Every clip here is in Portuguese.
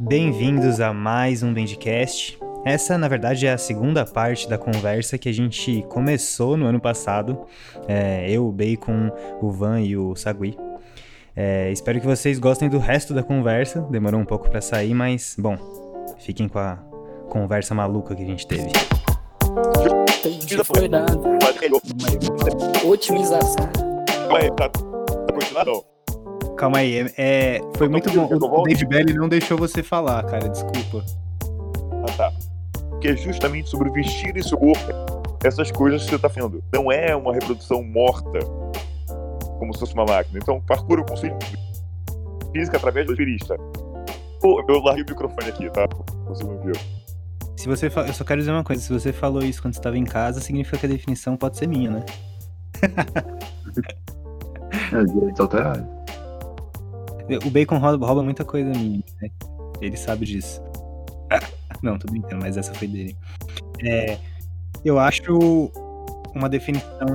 Bem-vindos a mais um Bendcast. Essa, na verdade, é a segunda parte da conversa que a gente começou no ano passado. É, eu, o Bacon, o Van e o Sagui. É, espero que vocês gostem do resto da conversa. Demorou um pouco para sair, mas, bom, fiquem com a conversa maluca que a gente teve. Otimização. Calma aí, é, é- foi Eu muito bom. eu O? Dave Belly não deixou você falar, cara, desculpa. Ah, tá. Que é justamente sobre vestir esse corpo, essas coisas que você tá vendo. Não é uma reprodução morta, como se fosse uma máquina. Então, parkour o conceito de física através do espirista. Pô, eu larguei o microfone aqui, tá? Você não viu. Se você fa- Eu só quero dizer uma coisa, se você falou isso quando estava em casa, significa que a definição pode ser minha, né? É, direito alterado. O Bacon rouba, rouba muita coisa minha, né? Ele sabe disso. Não, tô brincando, mas essa foi dele. É, eu acho uma definição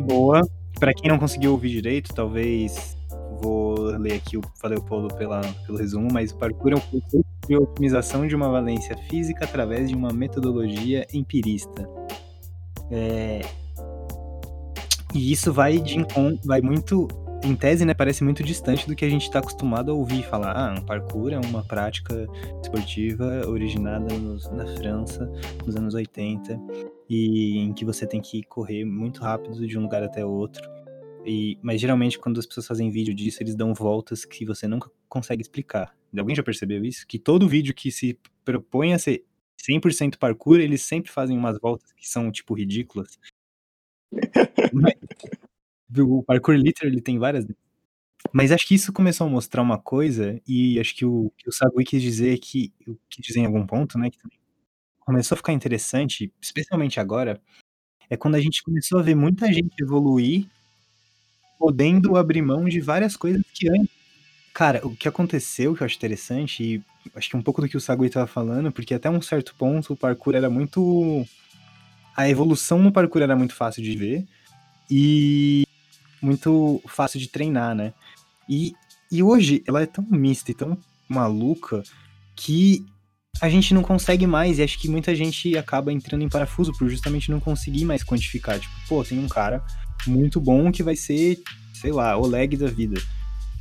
boa. Pra quem não conseguiu ouvir direito, talvez vou ler aqui o Valeu Polo pela, pelo resumo, mas o parkour é um conceito de otimização de uma valência física através de uma metodologia empirista. É, e isso vai de vai muito em tese, né, parece muito distante do que a gente está acostumado a ouvir falar. Ah, um parkour é uma prática esportiva originada nos- na França nos anos 80 e em que você tem que correr muito rápido de um lugar até outro. E, mas geralmente quando as pessoas fazem vídeo disso, eles dão voltas que você nunca consegue explicar. Alguém já percebeu isso? Que todo vídeo que se propõe a ser 100% parkour, eles sempre fazem umas voltas que são, tipo, ridículas. Mas- o parkour literally tem várias. Mas acho que isso começou a mostrar uma coisa, e acho que o que o Sagui quis dizer que, quis dizer em algum ponto, né, que começou a ficar interessante, especialmente agora, é quando a gente começou a ver muita gente evoluir, podendo abrir mão de várias coisas que antes. Cara, o que aconteceu, que eu acho interessante, e acho que um pouco do que o Sagui estava falando, porque até um certo ponto o parkour era muito. A evolução no parkour era muito fácil de ver e muito fácil de treinar, né? E, e hoje ela é tão mista e tão maluca que a gente não consegue mais, e acho que muita gente acaba entrando em parafuso por justamente não conseguir mais quantificar. Tipo, pô, tem um cara muito bom que vai ser, sei lá, o leg da vida.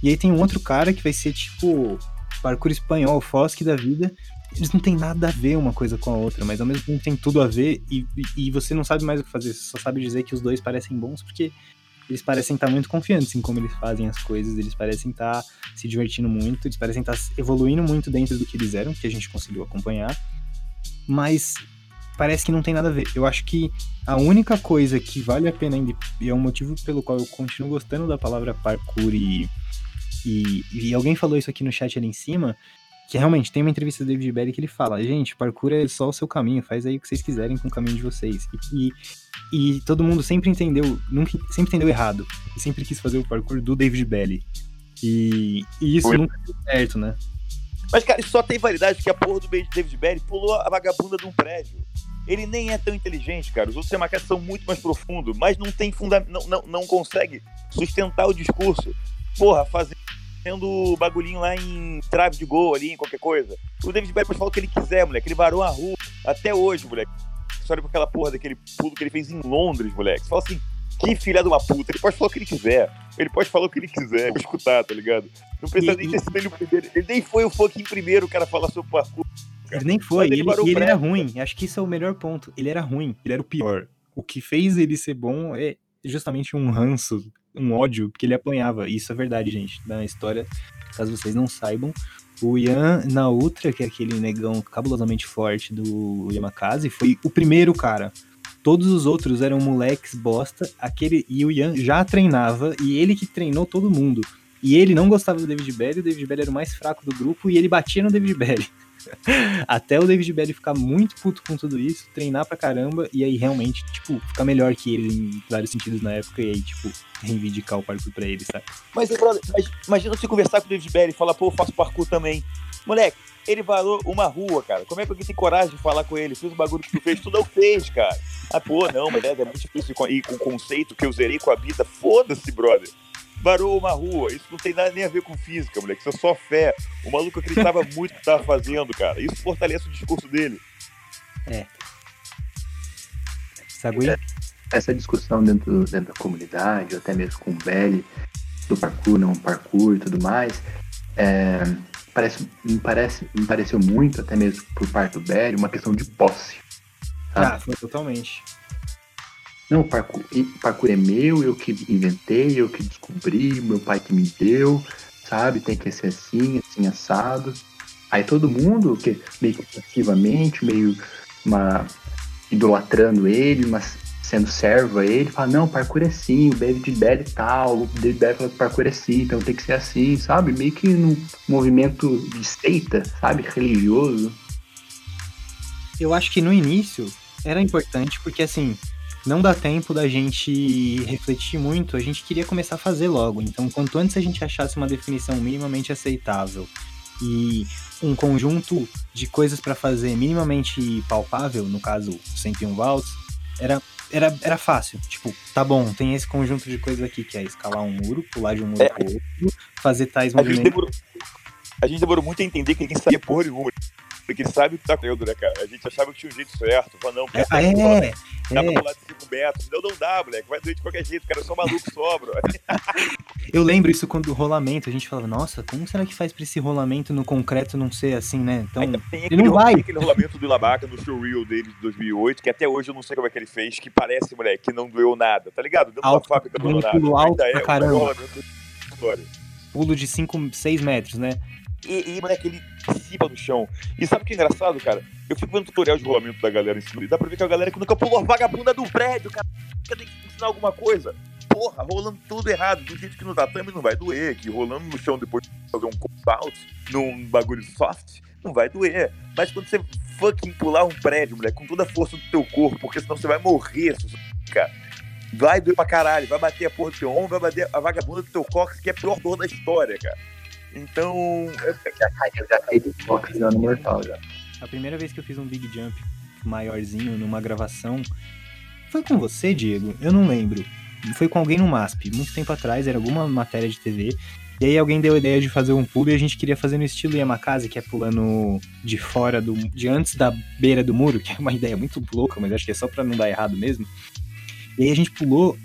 E aí tem um outro cara que vai ser tipo parkour espanhol, Fosque da vida. Eles não tem nada a ver uma coisa com a outra, mas ao mesmo tempo tem tudo a ver e, e e você não sabe mais o que fazer, você só sabe dizer que os dois parecem bons porque eles parecem estar muito confiantes em como eles fazem as coisas, eles parecem estar se divertindo muito, eles parecem estar evoluindo muito dentro do que eles eram, que a gente conseguiu acompanhar, mas parece que não tem nada a ver. Eu acho que a única coisa que vale a pena ainda, e é um motivo pelo qual eu continuo gostando da palavra parkour e, e, e alguém falou isso aqui no chat ali em cima, que realmente tem uma entrevista do David Belly que ele fala, gente, parkour é só o seu caminho, faz aí o que vocês quiserem com o caminho de vocês. E, e, e todo mundo sempre entendeu, nunca, sempre entendeu errado, e sempre quis fazer o parkour do David Belly. E, e isso Foi. nunca deu certo, né? Mas, cara, isso só tem validade porque a porra do David Berry pulou a vagabunda de um prédio. Ele nem é tão inteligente, cara. Os outros Yamakas são muito mais profundos, mas não tem fundamento, não, não, não consegue sustentar o discurso. Porra, fazendo bagulhinho lá em trave de gol ali, em qualquer coisa. O David pode falar o que ele quiser, moleque. Ele varou a rua até hoje, moleque. Olha pra aquela porra daquele pulo que ele fez em Londres, moleque. Você fala assim, que filha de uma puta. Ele pode falar o que ele quiser. Ele pode falar o que ele quiser. Vou escutar, tá ligado? Não precisa E- nem ter sido ele o primeiro. Ele nem foi o fucking primeiro cara a falar sobre parkour. Ele nem foi, Mas ele ele, parou e ele era ruim. Acho que isso é o melhor ponto. Ele era ruim, ele era o pior. O que fez ele ser bom é justamente um ranço, um ódio, porque ele apanhava. Isso é verdade, gente. Na história, caso vocês não saibam, o Ian na Ultra, que é aquele negão cabulosamente forte do Yamakasi, foi o primeiro cara. Todos os outros eram moleques bosta, aquele e o Ian já treinava e ele que treinou todo mundo. E ele não gostava do David Belly, o David Belly era o mais fraco do grupo e ele batia no David Belly. Até o David Belly ficar muito puto com tudo isso, treinar pra caramba, e aí realmente, tipo, ficar melhor que ele em vários sentidos na época, e aí, tipo, reivindicar o parkour pra ele, sabe? Mas, brother, imagina você conversar com o David Berry e falar, pô, eu faço parkour também. Moleque, ele varou uma rua, cara. Como é que alguém tem coragem de falar com ele? Fez o bagulho que tu fez, tu não fez, cara. Ah, pô, não, mas é, é muito difícil ir com- o conceito que eu zerei com a vida. Foda-se, brother. varou uma rua. Isso não tem nada nem a ver com física, moleque. Isso é só fé. O maluco acreditava muito no que tava fazendo, cara. Isso fortalece o discurso dele. É. Sagui? É, essa discussão dentro, dentro da comunidade, até mesmo com o Belly, do parkour, não parkour e tudo mais, é, parece, me, parece, me pareceu muito, até mesmo por parte do Belly, uma questão de posse. Sabe? Ah, foi totalmente. Não, parkour, parkour é meu, eu que inventei, eu que descobri, meu pai que me deu, sabe? Tem que ser assim, assim, assado. Aí todo mundo, que meio que passivamente, meio uma, idolatrando ele, mas sendo servo a ele, fala, não, parkour é assim, o David Bell e tal, o David Bell fala que parkour é assim, então tem que ser assim, sabe? Meio que num movimento de seita, sabe? Religioso. Eu acho que no início era importante, porque assim, não dá tempo da gente refletir muito, a gente queria começar a fazer logo. Então, quanto antes a gente achasse uma definição minimamente aceitável e um conjunto de coisas para fazer minimamente palpável, no caso 101 volts, era, era, era fácil. Tipo, tá bom, tem esse conjunto de coisas aqui, que é escalar um muro, pular de um muro é, pro outro, fazer tais a movimentos. Gente demorou, a gente demorou muito a entender que ninguém sabia porra nenhuma. Porque ele sabe o que tá acontecendo, né, cara? A gente achava que tinha um jeito certo. Falou, não, é, é, é, dá pra pular de 5 metros. Não, não dá, moleque. Vai doer de qualquer jeito. Cara, eu sou maluco, sobra. eu lembro isso quando o rolamento, a gente falava, nossa, como será que faz pra esse rolamento no concreto não ser assim, né? Então, tem ele não vai. Tem aquele rolamento do Ilabaca no showreel dele de 2008, que até hoje eu não sei como é que ele fez, que parece, moleque, que não doeu nada, tá ligado? Deu uma fábrica do nada. Pulo alto pra é, caramba. Pulo de 5, 6 metros, né? E, e, moleque, ele dissipa no chão. E sabe o que é engraçado, cara? Eu fico vendo tutorial de rolamento da galera em cima. E dá pra ver que a galera que nunca pulou a vagabunda do prédio, cara. Tem que ensinar alguma coisa. Porra, rolando tudo errado. Do jeito que no tatame não vai doer. Que rolando no chão depois de fazer um out num bagulho soft, não vai doer. Mas quando você fucking pular um prédio, moleque, com toda a força do teu corpo, porque senão você vai morrer, cara. Vai doer pra caralho, vai bater a porra do teu ombro, vai bater a vagabunda do teu cóccix, que é a pior dor da história, cara. Então. Eu já caí, eu já caí do box já no mortal já. A primeira vez que eu fiz um big jump maiorzinho numa gravação. Foi com você, Diego? Eu não lembro. Foi com alguém no MASP, muito tempo atrás, era alguma matéria de TV. E aí alguém deu a ideia de fazer um pulo e a gente queria fazer no estilo Yamakase, que é pulando de fora do. de antes da beira do muro, que é uma ideia muito louca, mas acho que é só pra não dar errado mesmo. E aí a gente pulou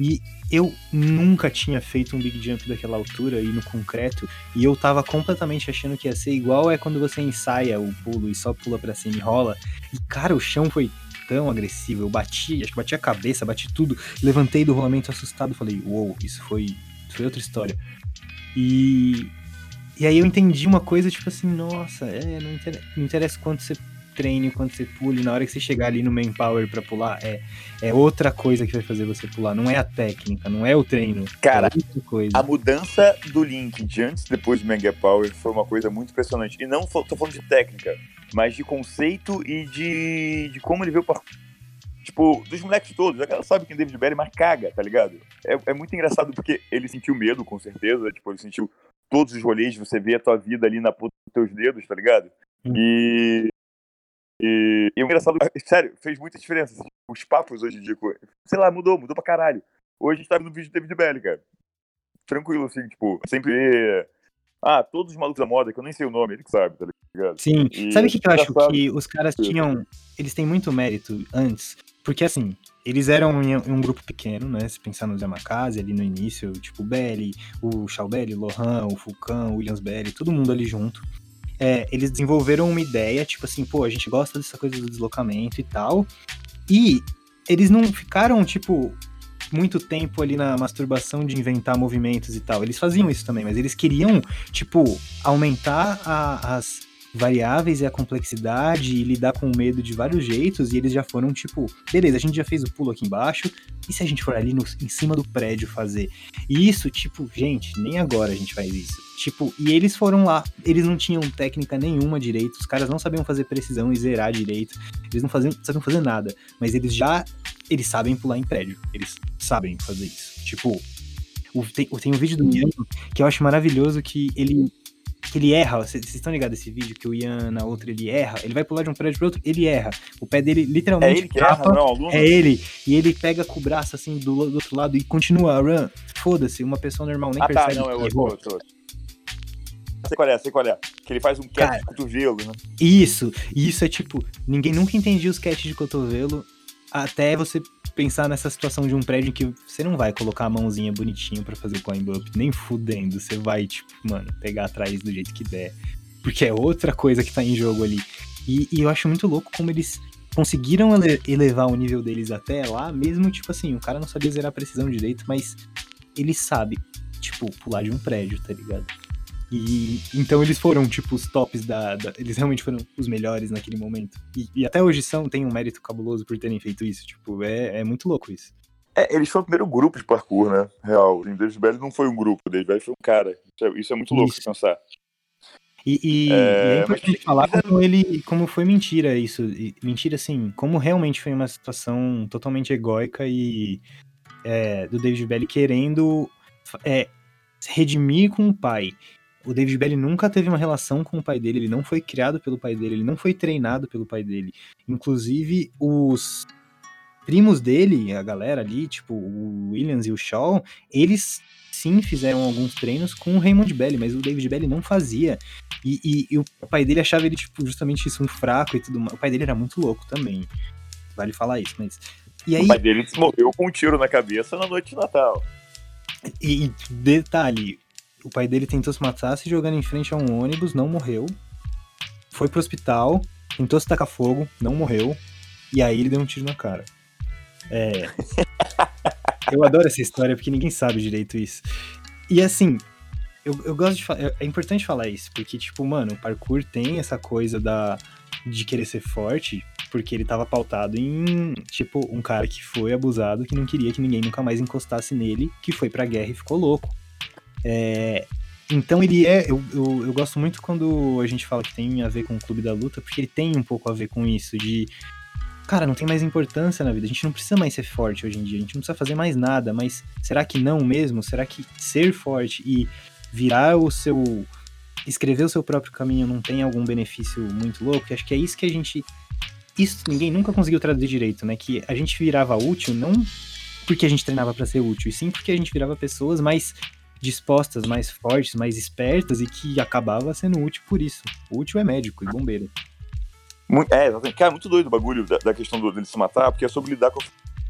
e eu nunca tinha feito um big jump daquela altura e no concreto, e eu tava completamente achando que ia ser igual é quando você ensaia o pulo e só pula para cima e rola. E cara, o chão foi tão agressivo, eu bati, acho que bati a cabeça, bati tudo, levantei do rolamento assustado, falei, uou, wow, isso foi, isso foi outra história. E e aí eu entendi uma coisa, tipo assim, nossa, é, não interessa, não interessa quanto você treine quando você pule, na hora que você chegar ali no main power para pular, é, é outra coisa que vai fazer você pular, não é a técnica, não é o treino. Cara, é a mudança do Link de antes e depois do Mega Power foi uma coisa muito impressionante. E não tô falando de técnica, mas de conceito e de, de como ele veio para Tipo, dos moleques todos, a galera sabe quem é David Berry, mas caga, tá ligado? É, é muito engraçado porque ele sentiu medo, com certeza. Tipo, ele sentiu todos os rolês, você vê a tua vida ali na ponta dos teus dedos, tá ligado? Hum. E e, e o engraçado, sério, fez muita diferença. Assim, os papos hoje em dia, sei lá, mudou, mudou pra caralho. Hoje a gente tá no vídeo do David Belly, cara. Tranquilo, assim, tipo, sempre. Ah, todos os malucos da moda, que eu nem sei o nome, ele que sabe, tá ligado? Sim. E sabe o que, que eu acho? Que os caras tinham. Eles têm muito mérito antes. Porque assim, eles eram em um grupo pequeno, né? Se pensar no Yamakase ali no início, tipo o Belly, o Shao Belly, o Lohan, o Fulcan, o Williams Belly, todo mundo ali junto é, eles desenvolveram uma ideia, tipo assim, pô, a gente gosta dessa coisa do deslocamento e tal. E eles não ficaram, tipo, muito tempo ali na masturbação de inventar movimentos e tal. Eles faziam isso também, mas eles queriam, tipo, aumentar a, as variáveis e a complexidade e lidar com o medo de vários jeitos, e eles já foram tipo, beleza, a gente já fez o pulo aqui embaixo, e se a gente for ali no, em cima do prédio fazer? E isso, tipo, gente, nem agora a gente faz isso. Tipo, e eles foram lá, eles não tinham técnica nenhuma direito, os caras não sabiam fazer precisão e zerar direito, eles não faziam, sabiam fazer nada, mas eles já, eles sabem pular em prédio, eles sabem fazer isso. Tipo, o, tem, tem um vídeo do Miano que eu acho maravilhoso que ele que ele erra. Vocês estão ligados esse vídeo que o Ian na outra ele erra? Ele vai pular de um prédio pro outro, ele erra. O pé dele literalmente. É ele que erra, não, aluno. É ele. E ele pega com o braço assim do, do outro lado e continua a run. Foda-se, uma pessoa normal nem ah, percebe. Tá, não, é outro, errou. outro, outro. Sei qual é, sei qual é. Que ele faz um catch Cara, de cotovelo, né? Isso, isso é tipo, ninguém nunca entendia os catches de cotovelo até você pensar nessa situação de um prédio em que você não vai colocar a mãozinha bonitinho pra fazer climb up, nem fudendo, você vai, tipo, mano, pegar atrás do jeito que der, porque é outra coisa que tá em jogo ali. E, e eu acho muito louco como eles conseguiram ele- elevar o nível deles até lá, mesmo, tipo assim, o cara não sabia zerar a precisão direito, mas ele sabe, tipo, pular de um prédio, tá ligado? E então eles foram, tipo, os tops da, da- Eles realmente foram os melhores naquele momento. E, e até hoje são, tem um mérito cabuloso por terem feito isso. Tipo, é, é muito louco isso. É, eles foram o primeiro grupo de parkour, né? Real. O David Belly não foi um grupo, o David Belly foi um cara. Isso é, isso é muito louco Isso. de pensar. E, e- É, e é mas importante eles falar como ele. como foi mentira isso. Mentira, assim, como realmente foi uma situação totalmente egóica e é, do David Belly querendo é, redimir com o pai. O David Belly nunca teve uma relação com o pai dele, ele não foi criado pelo pai dele, ele não foi treinado pelo pai dele. Inclusive, os primos dele, a galera ali, tipo o Williams e o Shaw, eles sim fizeram alguns treinos com o Raymond Belly, mas o David Belly não fazia. E, e- e o pai dele achava ele, tipo, justamente isso, um fraco e tudo mais. O pai dele era muito louco também. Vale falar isso, mas. E aí, O pai dele morreu com um tiro na cabeça na noite de Natal. e detalhe, o pai dele tentou se matar se jogando em frente a um ônibus, não morreu. Foi pro hospital, tentou se tacar fogo, não morreu. E aí ele deu um tiro na cara. É. eu adoro essa história porque ninguém sabe direito isso. E assim, eu, eu gosto de falar. É importante falar isso, porque, tipo, mano, o parkour tem essa coisa da, de querer ser forte, porque ele tava pautado em, tipo, um cara que foi abusado, que não queria que ninguém nunca mais encostasse nele, que foi pra guerra e ficou louco. É, então ele é. Eu, eu, eu gosto muito quando a gente fala que tem a ver com o Clube da Luta, porque ele tem um pouco a ver com isso, de. Cara, não tem mais importância na vida. A gente não precisa mais ser forte hoje em dia. A gente não precisa fazer mais nada. Mas será que não mesmo? Será que ser forte e virar o seu. escrever o seu próprio caminho não tem algum benefício muito louco? Acho que é isso que a gente. Isso ninguém nunca conseguiu traduzir direito, né? Que a gente virava útil não porque a gente treinava pra ser útil, e sim porque a gente virava pessoas mais dispostas, mais fortes, mais espertas e que acabava sendo útil por isso. O útil é médico e bombeiro. É, exatamente. Cara, muito doido o bagulho da, da questão do, dele se matar, porque é sobre lidar com a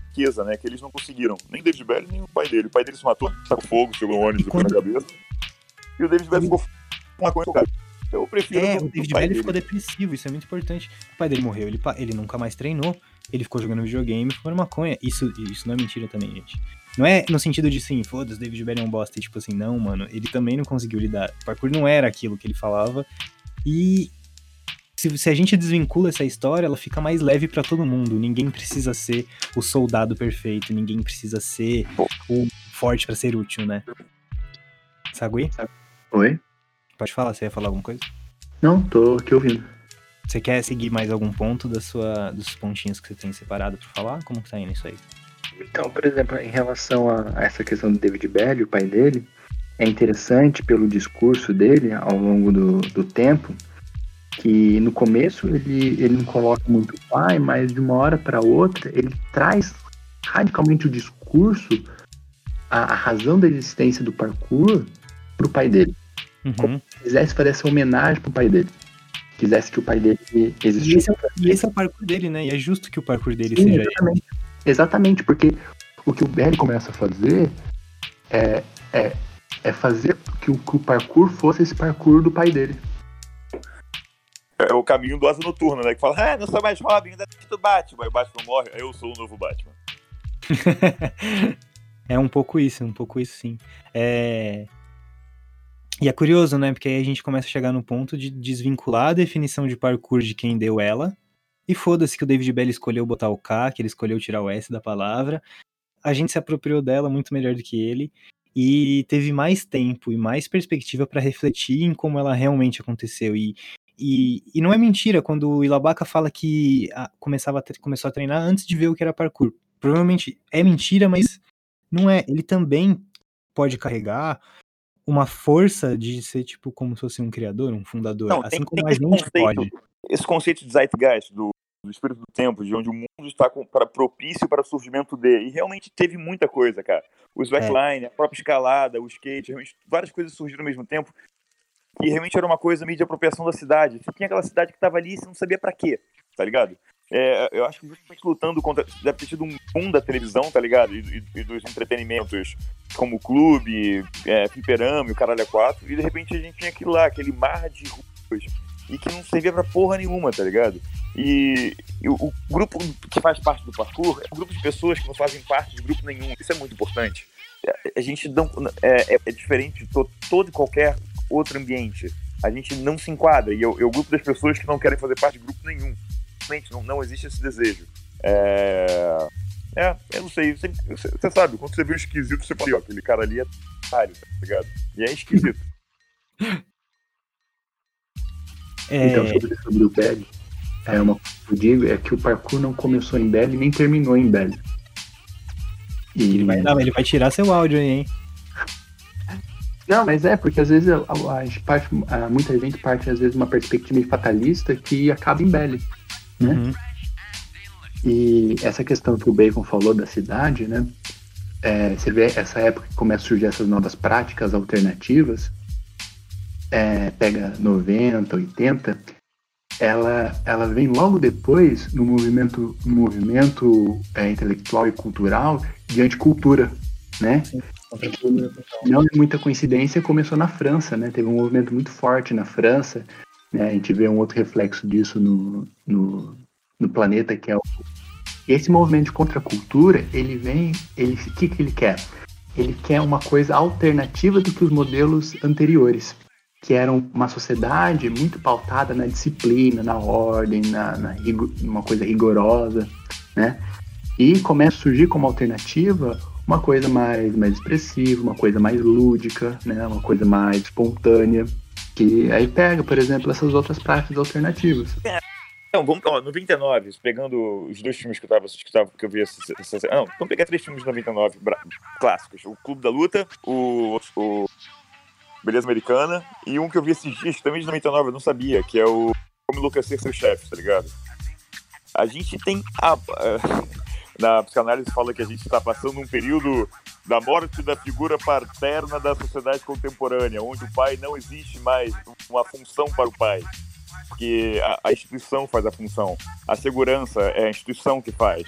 fraqueza, né? Que eles não conseguiram. Nem David Belly, nem o pai dele. O pai dele se matou, sacou fogo, chegou no ônibus foi na quando- cabeça. E o David Belly ficou com uma coisa, cara. Eu prefiro É, o David dele. ficou depressivo, isso é muito importante. O pai dele morreu, ele, ele nunca mais treinou, ele ficou jogando videogame, fumando maconha. Isso, isso não é mentira também, gente. Não é no sentido de sim, foda-se, David Belly é um bosta. E, tipo assim, não, mano, ele também não conseguiu lidar. O parkour não era aquilo que ele falava. E se, se a gente desvincula essa história, ela fica mais leve pra todo mundo. Ninguém precisa ser o soldado perfeito, ninguém precisa ser o forte pra ser útil, né? Sagui? Oi? Pode falar, você ia falar alguma coisa? Não, tô aqui ouvindo. Você quer seguir mais algum ponto da sua, dos pontinhos que você tem separado pra falar? Como que tá indo isso aí? Então, por exemplo, em relação a a essa questão do David Belly, o pai dele, é interessante pelo discurso dele ao longo do, do tempo, que no começo ele, ele não coloca muito o pai, mas de uma hora para outra ele traz radicalmente o discurso, a, a razão da existência do parkour pro pai dele. Uhum. Quisesse fazer essa homenagem pro pai dele. Quisesse que o pai dele E, existisse. esse é, o- e esse é o parkour dele, né? E é justo que o parkour dele Sim, seja exatamente. Exatamente, porque o que o Belly começa a fazer é, é, é fazer que o, que o parkour fosse esse parkour do pai dele. É o caminho do Asa Noturna, né? Que fala, ah, não sou mais Robin, ainda tem do Batman. Aí o Batman morre, aí eu sou o novo Batman. é um pouco isso, um pouco isso sim. É... E é curioso, né? Porque aí a gente começa a chegar no ponto de desvincular a definição de parkour de quem deu ela. E foda-se que o David Bell escolheu botar o K, que ele escolheu tirar o S da palavra. A gente se apropriou dela muito melhor do que ele. E teve mais tempo e mais perspectiva para refletir em como ela realmente aconteceu. E, e, e não é mentira quando o Ilabaka fala que ah, começava a começou a treinar antes de ver o que era parkour. Provavelmente é mentira, mas não é. Ele também pode carregar uma força de ser, tipo, como se fosse um criador, um fundador, Não, assim tem, como tem a gente conceito, pode. esse conceito de zeitgeist, do, do espírito do tempo, de onde o mundo está com, para propício para o surgimento de. E realmente teve muita coisa, cara. O slackline, a própria escalada, o skate, realmente várias coisas surgiram ao mesmo tempo. E realmente era uma coisa meio de apropriação da cidade. Você tinha aquela cidade que estava ali e você não sabia para quê, tá ligado? É, eu acho que justamente lutando contra. Deve ter tido um boom da televisão, tá ligado? E, e- e dos entretenimentos como o clube, é, fliperama e o caralho a quatro. E de repente a gente tinha aquilo lá, aquele mar de ruas. E que não servia pra porra nenhuma, tá ligado? E, e o, o grupo que faz parte do parkour é um grupo de pessoas que não fazem parte de grupo nenhum. Isso é muito importante. A- A gente não. É, é- é diferente de to- todo e qualquer outro ambiente. A gente não se enquadra. E é o é o grupo das pessoas que não querem fazer parte de grupo nenhum não, não existe esse desejo. É, é eu não sei, você, você sabe, quando você vê um esquisito, você fala, ó, aquele cara ali é otário, tá ligado? E é esquisito. É, Então, sobre, sobre o Belly, é uma coisa que eu digo é que o parkour não começou em Belly nem terminou em Belly. E ele, vai, dar- ele vai tirar seu áudio aí, hein? Não, mas é, porque às vezes a, a- gente parte, a- muita gente parte às vezes de uma perspectiva fatalista que acaba em Belly. Né? Uhum. E essa questão que o Bacon falou da cidade, né? é, você vê essa época que começa a surgir essas novas práticas alternativas, é, pega 90, 80, ela, ela vem logo depois no movimento, no movimento é, intelectual e cultural de anticultura, né? Não é muita coincidência, começou na França, né? Teve um movimento muito forte na França, né? A gente vê um outro reflexo disso no, no, no planeta, que é o... Esse movimento de contracultura, ele vem, ele, o que, que ele quer? Ele quer uma coisa alternativa do que os modelos anteriores, que eram uma sociedade muito pautada na disciplina, na ordem, na, na uma coisa rigorosa, né? E começa a surgir como alternativa uma coisa mais, mais expressiva, uma coisa mais lúdica, né? Uma coisa mais espontânea. Que aí pega, por exemplo, essas outras práticas alternativas. Então, vamos, ó, 99, pegando os dois filmes que eu tava que, tava, que eu vi essa, essa Não, vamos pegar três filmes de 99 bra- clássicos: O Clube da Luta, o, o Beleza Americana e um que eu vi esses dias, também de 99, eu não sabia, que é o Como Enlouquecer Seu Chefe, tá ligado? A gente tem. A, na psicanálise fala que a gente está passando um período da morte da figura paterna da sociedade contemporânea, onde o pai não existe mais uma função para o pai porque a, a instituição faz a função. A segurança é a instituição que faz.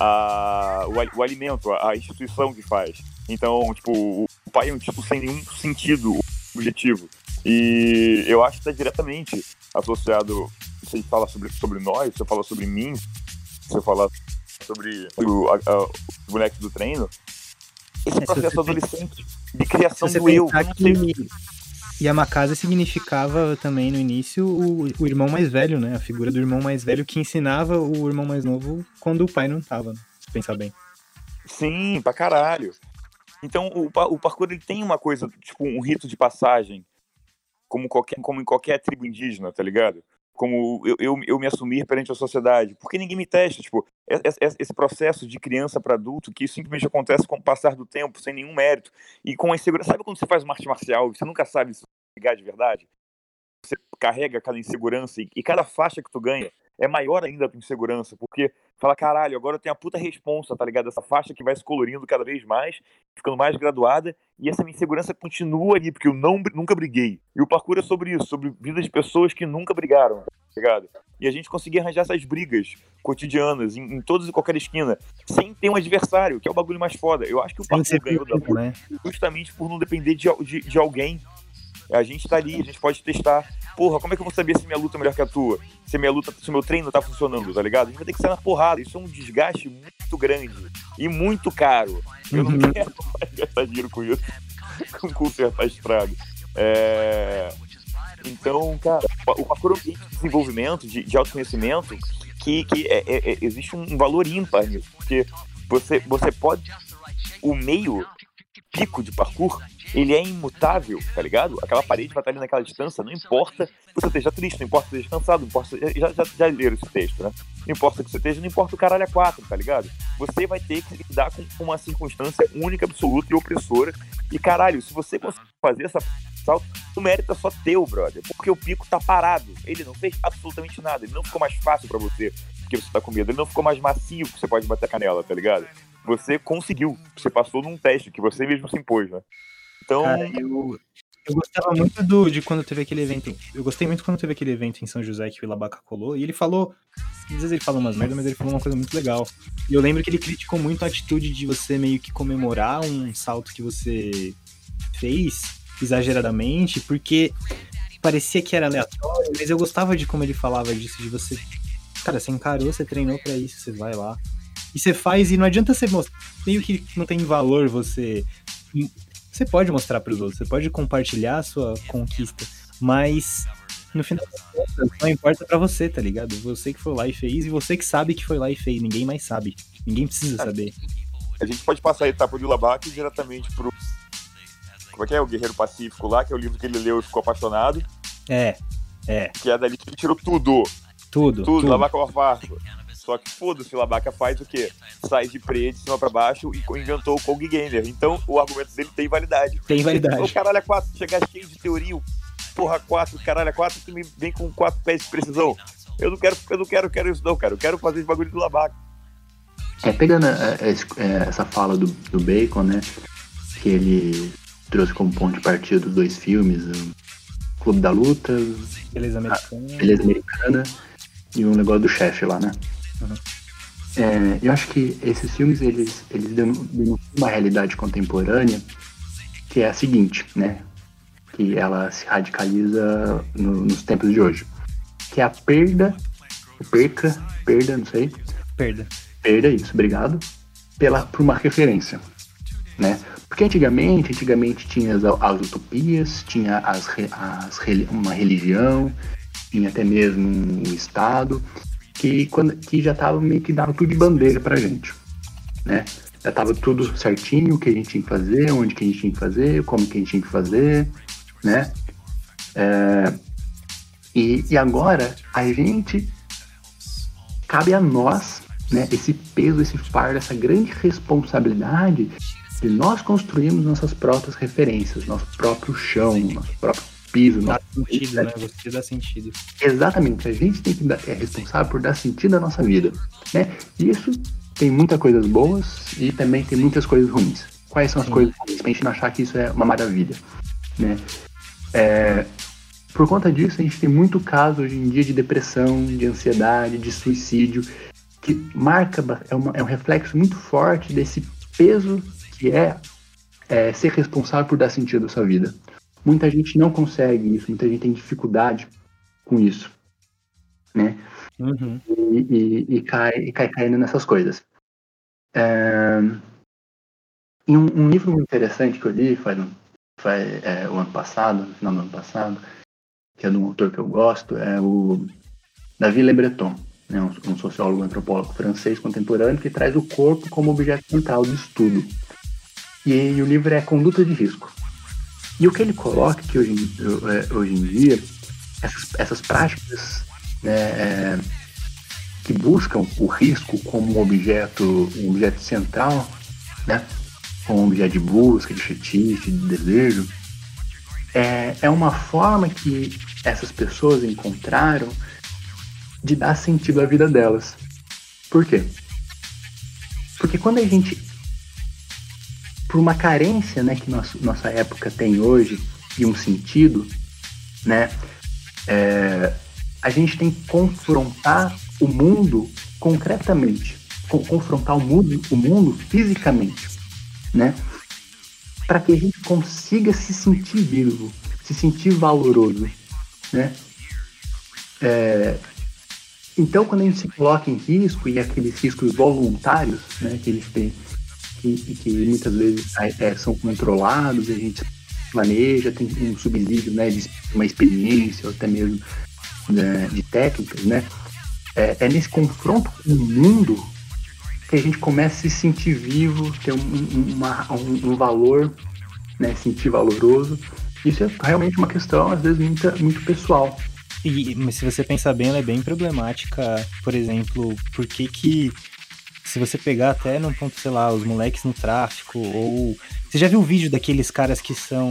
A, o, o alimento, a, a instituição que faz. Então, tipo, o pai é um tipo sem nenhum sentido objetivo. E eu acho que está diretamente associado. Você fala sobre, sobre nós, você fala sobre mim, você fala sobre o, a, a, os bonecos do treino. Esse É, processo adolescente de criação do eu. que Yamakasa significava também no início o, o irmão mais velho, né? A figura do irmão mais velho que ensinava o irmão mais novo quando o pai não tava, né? se pensar bem. Sim, pra caralho. Então o, o parkour ele tem uma coisa, tipo, um rito de passagem, como, qualquer, como em qualquer tribo indígena, tá ligado? Como eu, eu, eu me assumir perante a sociedade. Porque ninguém me testa, tipo, es- es- esse processo de criança para adulto que simplesmente acontece com o passar do tempo, sem nenhum mérito. E com a insegurança. Sabe quando você faz uma arte marcial você nunca sabe se vai pegar de verdade? Você carrega aquela insegurança e, e cada faixa que tu ganha é maior ainda a tua insegurança, porque fala, caralho, agora eu tenho a puta responsa, tá ligado? Essa faixa que vai se colorindo cada vez mais, ficando mais graduada, e essa minha insegurança continua ali, porque eu não, nunca briguei. E o parkour é sobre isso, sobre vida de pessoas que nunca brigaram, tá ligado? E a gente conseguir arranjar essas brigas cotidianas, em, em todas e qualquer esquina, sem ter um adversário, que é o bagulho mais foda. Eu acho que o parkour ganhou da né? justamente por não depender de, de, de alguém. A gente tá ali, a gente pode testar. Porra, como é que eu vou saber se minha luta é melhor que a tua? Se minha luta, se meu treino tá funcionando, tá ligado? A gente vai ter que sair na porrada. Isso é um desgaste muito grande e muito caro. Eu não Uhum. quero mais gastar dinheiro com isso, com consertar estrago. É... Então, cara, o parkour é de desenvolvimento, de, de autoconhecimento, que, que é- é- é- existe um valor ímpar nisso. Porque você, você pode. O meio pico de parkour, ele é imutável, tá ligado? Aquela parede vai estar ali naquela distância, não importa que você esteja triste, não importa que você esteja cansado, não importa. Já, já, já leram esse texto, né? Não importa que você esteja, não importa o caralho a quatro, tá ligado? Você vai ter que lidar com uma circunstância única, absoluta e opressora. E caralho, se você conseguir fazer essa salto, o mérito é só teu, brother. Porque o pico tá parado. Ele não fez absolutamente nada. Ele não ficou mais fácil para você porque você tá com medo. Ele não ficou mais macio que você pode bater a canela, tá ligado? Você conseguiu. Você passou num teste que você mesmo se impôs, né? Então. Cara, eu, eu gostava muito do, de quando teve aquele evento. Eu gostei muito quando teve aquele evento em São José que o Ilabaca colou. E ele falou. Às vezes ele fala umas merdas, mas ele falou uma coisa muito legal. E eu lembro que ele criticou muito a atitude de você meio que comemorar um salto que você fez exageradamente, porque parecia que era aleatório, mas eu gostava de como ele falava disso, de você. Cara, você encarou, você treinou para isso, você vai lá. E você faz, e não adianta você mostrar. Meio que não tem valor você você pode mostrar para os outros, você pode compartilhar a sua conquista, mas no final das contas, não importa para você, tá ligado? Você que foi lá e fez e você que sabe que foi lá e fez, ninguém mais sabe. Ninguém precisa saber. A gente pode passar a etapa de Labac diretamente pro como é que é? O Guerreiro Pacífico lá, que é o livro que ele leu e ficou apaixonado. É, é. Que é dali que ele tirou tudo. Tudo. Tudo, tudo. Labaca Warfardo. Só que foda-se, o Labaca faz o quê? Sai de preto de cima pra baixo e inventou o Kong Gamer. Então o argumento dele tem validade. Tem validade. O caralho é 4, chegar cheio de teoria, porra 4, caralho é 4, tu me vem com 4 pés de precisão. Eu não quero, eu não quero, quero isso não, cara. Eu quero fazer esse bagulho do Labaca. É, pegando é, é, essa fala do, do Bacon, né? Que ele trouxe como ponto de partida dos dois filmes, o Clube da Luta, Beleza Americana, Beleza Americana e o negócio do chefe lá, né? Uhum. É, eu acho que esses filmes eles, eles denunciam uma realidade contemporânea que é a seguinte, né? Que ela se radicaliza no, nos tempos de hoje. Que é a perda, perca, perda, não sei. Perda. Perda, isso, obrigado. Pela, por uma referência, né? Porque antigamente, antigamente tinha as, as utopias, tinha as, as, uma religião, tinha até mesmo um Estado, que, quando, que já estava meio que dava tudo de bandeira pra gente, né? Já estava tudo certinho, o que a gente tinha que fazer, onde que a gente tinha que fazer, como que a gente tinha que fazer, né? É, e, e agora a gente cabe a nós, né? Esse peso, esse fardo, essa grande responsabilidade de nós construirmos nossas próprias referências, nosso próprio chão, nosso próprio piso. Dá sentido, né? Você dá sentido. Exatamente, a gente tem que dar, é responsável por dar sentido à nossa vida, né? E isso tem muitas coisas boas e também tem muitas coisas ruins. Quais são as Sim. coisas ruins? Pra gente não achar que isso é uma maravilha, né? É, por conta disso, a gente tem muito caso hoje em dia de depressão, de ansiedade, de suicídio, que marca, é, uma, é um reflexo muito forte desse peso que é, é ser responsável por dar sentido à sua vida. Muita gente não consegue isso, muita gente tem dificuldade com isso, né? Uhum. E, e, e, cai, e cai caindo nessas coisas. É... Em um, um, livro interessante que eu li faz, faz é, o ano passado, no final do ano passado, que é de um autor que eu gosto, é o Davi Le Breton, né, um, um sociólogo antropólogo francês contemporâneo que traz o corpo como objeto central de estudo. E, o livro é Conduta de Risco. E o que ele coloca que hoje, é, hoje em dia, essas, essas práticas né, é, que buscam o risco como um objeto, um objeto central, né, como um objeto de busca, de fetiche, de desejo, é, é uma forma que essas pessoas encontraram de dar sentido à vida delas. Por quê? Porque quando a gente por uma carência né, que nosso, nossa época tem hoje e um sentido, né, é, a gente tem que confrontar o mundo concretamente, confrontar o mundo, o mundo fisicamente, né, para que a gente consiga se sentir vivo, se sentir valoroso, né. É, então, quando a gente se coloca em risco e aqueles riscos voluntários, né, que eles têm que, que muitas vezes é, são controlados, a gente planeja, tem um subsídio né, de uma experiência ou até mesmo né, de técnicas, né? É, é, nesse confronto com o mundo que a gente comece a se sentir vivo, ter um, uma, um, um valor, né, sentir valoroso. Isso é realmente uma questão, às vezes, muito, muito pessoal. E, mas se você pensar bem, ela é bem problemática. Por exemplo, por que que se você pegar até num ponto, sei lá, os moleques no tráfico, ou. Você já viu o vídeo daqueles caras que são.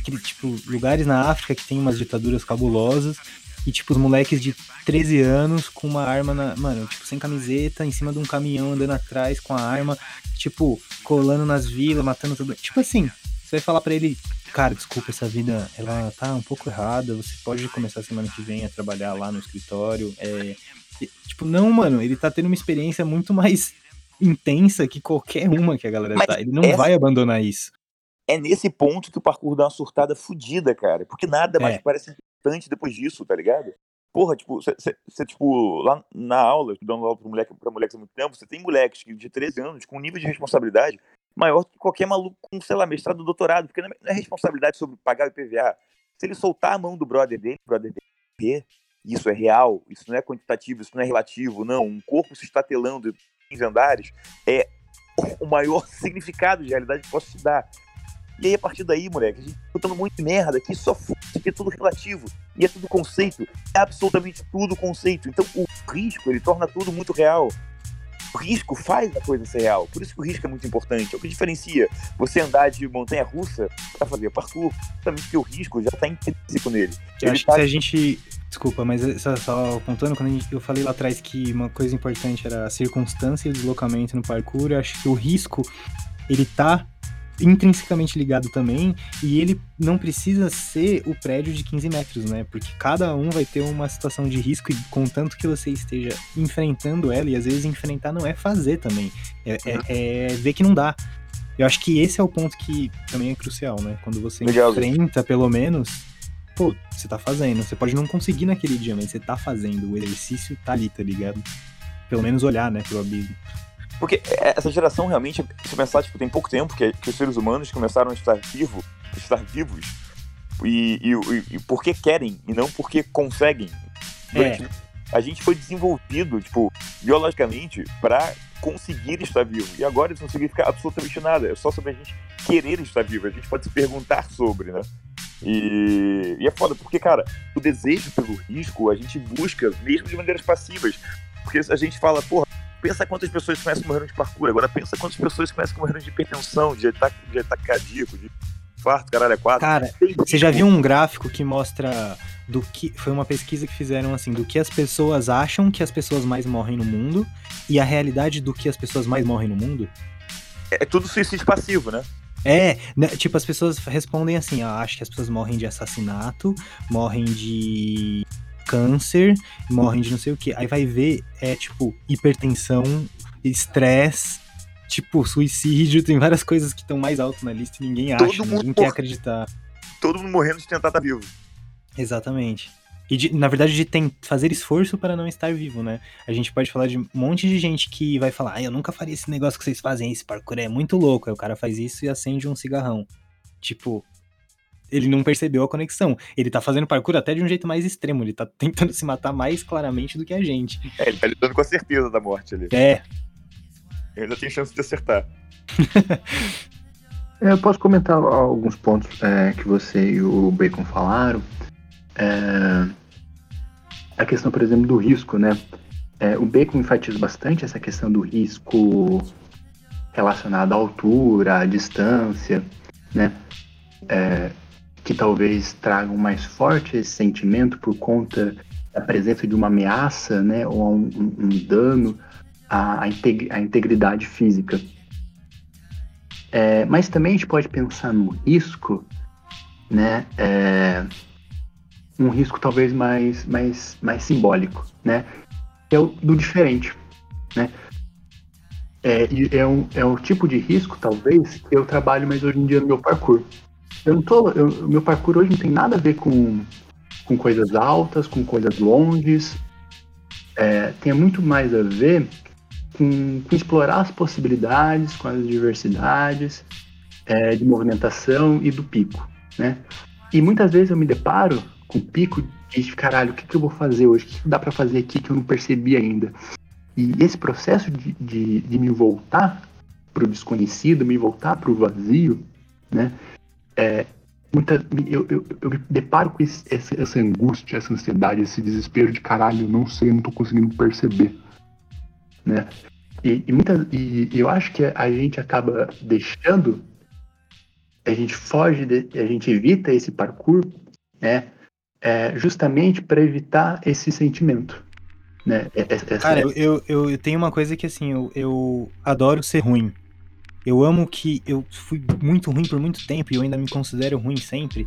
Aquele, tipo, lugares na África que tem umas ditaduras cabulosas. E, tipo, os moleques de 13 anos com uma arma na. Mano, tipo, sem camiseta, em cima de um caminhão andando atrás com a arma, tipo, colando nas vilas, matando tudo. Tipo assim, você vai falar para ele, cara, desculpa, essa vida, ela tá um pouco errada, você pode começar semana que vem a trabalhar lá no escritório. É, Tipo, não, mano, ele tá tendo uma experiência muito mais intensa que qualquer uma que a galera Mas tá. Ele não essa... vai abandonar isso. É nesse ponto que o parkour dá uma surtada fodida, cara. Porque nada mais é. parece importante depois disso, tá ligado? Porra, tipo, você, tipo, lá na aula, dando aula pra, moleque, pra moleques há muito tempo, você tem moleques de 13 anos com um nível de responsabilidade maior que qualquer maluco com, sei lá, mestrado, doutorado, porque não é responsabilidade sobre pagar o IPVA. Se ele soltar a mão do brother dele, brother dele, isso é real, isso não é quantitativo, isso não é relativo, não. Um corpo se estatelando em andares é o maior significado de realidade que posso te dar. E aí, a partir daí, moleque, a gente tá botando muito merda aqui, só foda, que é tudo relativo. E é tudo conceito. É absolutamente tudo conceito. Então, o risco, ele torna tudo muito real. O risco faz a coisa ser real. Por isso que o risco é muito importante. É o que diferencia você andar de montanha russa para fazer parkour, também porque o risco já está intrínseco nele. Eu Ele acho tá... que se a gente. Desculpa, mas só, só apontando, quando gente, eu falei lá atrás que uma coisa importante era a circunstância e o deslocamento no parkour, eu acho que o risco ele tá intrinsecamente ligado também, e ele não precisa ser o prédio de 15 metros, né? Porque cada um vai ter uma situação de risco, e contanto que você esteja enfrentando ela, e às vezes enfrentar não é fazer também, é, é, uhum. é ver que não dá. Eu acho que esse é o ponto que também é crucial, né? Quando você Legal. enfrenta, pelo menos, pô, você tá fazendo. Você pode não conseguir naquele dia, mas você tá fazendo. O exercício tá ali, tá ligado? Pelo menos olhar, né, pro abismo. Porque essa geração realmente, se pensar, tipo, tem pouco tempo que, que os seres humanos começaram a estar vivos, estar vivos, e, e, e, porque querem, e não porque conseguem. É. A gente foi desenvolvido, tipo, biologicamente, para conseguir estar vivo. E agora isso não significa absolutamente nada. É só sobre a gente querer estar vivo. A gente pode se perguntar sobre, né? E, e é foda, porque, cara, o desejo pelo risco a gente busca mesmo de maneiras passivas. Porque a gente fala, porra, pensa quantas pessoas conhecem morreram de parkour, agora pensa quantas pessoas conhecem morreram de hipertensão, de ataque, de ataque cardíaco, de infarto, caralho, é quatro. Cara, você já viu um gráfico que mostra do que. Foi uma pesquisa que fizeram assim, do que as pessoas acham que as pessoas mais morrem no mundo e a realidade do que as pessoas mais morrem no mundo? É, é tudo suicídio passivo, né? É, né, tipo, as pessoas respondem assim, ó, acho que as pessoas morrem de assassinato, morrem de câncer, morrem de não sei o que. Aí vai ver, é tipo, hipertensão, estresse, tipo, suicídio, tem várias coisas que estão mais alto na lista e ninguém acha, Todo ninguém quer acreditar. Todo mundo morrendo de tentar estar vivo. Exatamente. E, de, na verdade, de tem, fazer esforço para não estar vivo, né? A gente pode falar de um monte de gente que vai falar, ah, eu nunca faria esse negócio que vocês fazem, esse parkour é muito louco. Aí o cara faz isso e acende um cigarrão. Tipo, ele não percebeu a conexão. Ele tá fazendo parkour até de um jeito mais extremo, ele tá tentando se matar mais claramente do que a gente. É, ele tá lidando com a certeza da morte ali. É. Ele ainda tem chance de acertar. É, eu posso comentar alguns pontos é, que você e o Bacon falaram. É, a questão, por exemplo, do risco, né? É, o Bacon enfatiza bastante essa questão do risco relacionado à altura, à distância, né? Que talvez tragam mais forte esse sentimento por conta da presença de uma ameaça, né, ou um, um, um dano à, à, integridade física. É, mas também a gente pode pensar no risco, né, é, um risco talvez mais, mais, mais simbólico, né, que é o do diferente, né. É, é, um, é um tipo de risco, talvez, que eu trabalho mais hoje em dia no meu parkour. Eu não tô. Eu, meu parkour hoje não tem nada a ver com, com coisas altas, com coisas longes. É, tem muito mais a ver com, com, explorar as possibilidades, com as diversidades é, de movimentação e do pico, né? E muitas vezes eu me deparo com o pico e caralho, o que, que eu vou fazer hoje? O que, que dá para fazer aqui que eu não percebi ainda? E esse processo de, de, de me voltar para o desconhecido, me voltar para o vazio, né? É, muita, eu, eu, eu me deparo com esse, essa, essa, angústia, essa ansiedade, esse desespero de caralho, eu não sei, eu não tô conseguindo perceber, né? E, e, muita, e eu acho que a gente acaba deixando, a gente foge, de, a gente evita esse parkour, né? É, justamente para evitar esse sentimento. Né? É, é, essa... Cara, eu, eu, eu, tenho uma coisa que assim, eu, eu adoro ser ruim. Eu amo que eu fui muito ruim por muito tempo e eu ainda me considero ruim sempre.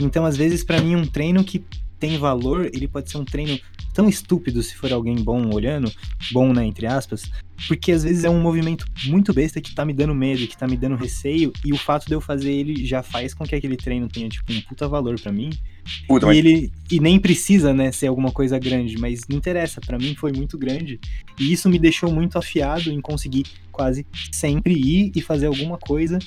Então, às vezes, para mim, um treino que tem valor, ele pode ser um treino tão estúpido se for alguém bom olhando, bom, né, entre aspas, porque às vezes é um movimento muito besta que tá me dando medo, que tá me dando receio, e o fato de eu fazer ele já faz com que aquele treino tenha, tipo, um puta valor para mim. Puta, e mas... ele e nem precisa, né, ser alguma coisa grande, mas não interessa, para mim foi muito grande, e isso me deixou muito afiado em conseguir quase sempre ir e fazer alguma coisa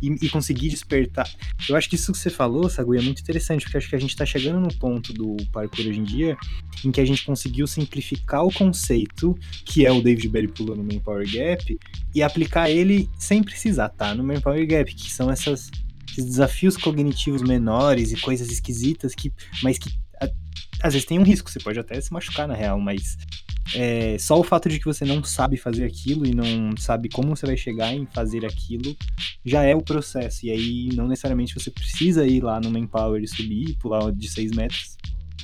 e, e, conseguir despertar. Eu acho que isso que você falou, Sagu, é muito interessante, porque acho que a gente está chegando no ponto do parkour hoje em dia em que a gente conseguiu simplificar o conceito, que é o David Berry pulando no Main Power Gap, e aplicar ele sem precisar tá no Main Power Gap, que são essas, esses desafios cognitivos menores e coisas esquisitas, que, mas que a, às vezes tem um risco, você pode até se machucar na real, mas é, só o fato de que você não sabe fazer aquilo e não sabe como você vai chegar em fazer aquilo já é o processo. E aí não necessariamente você precisa ir lá no Manpower e subir e pular de 6 metros,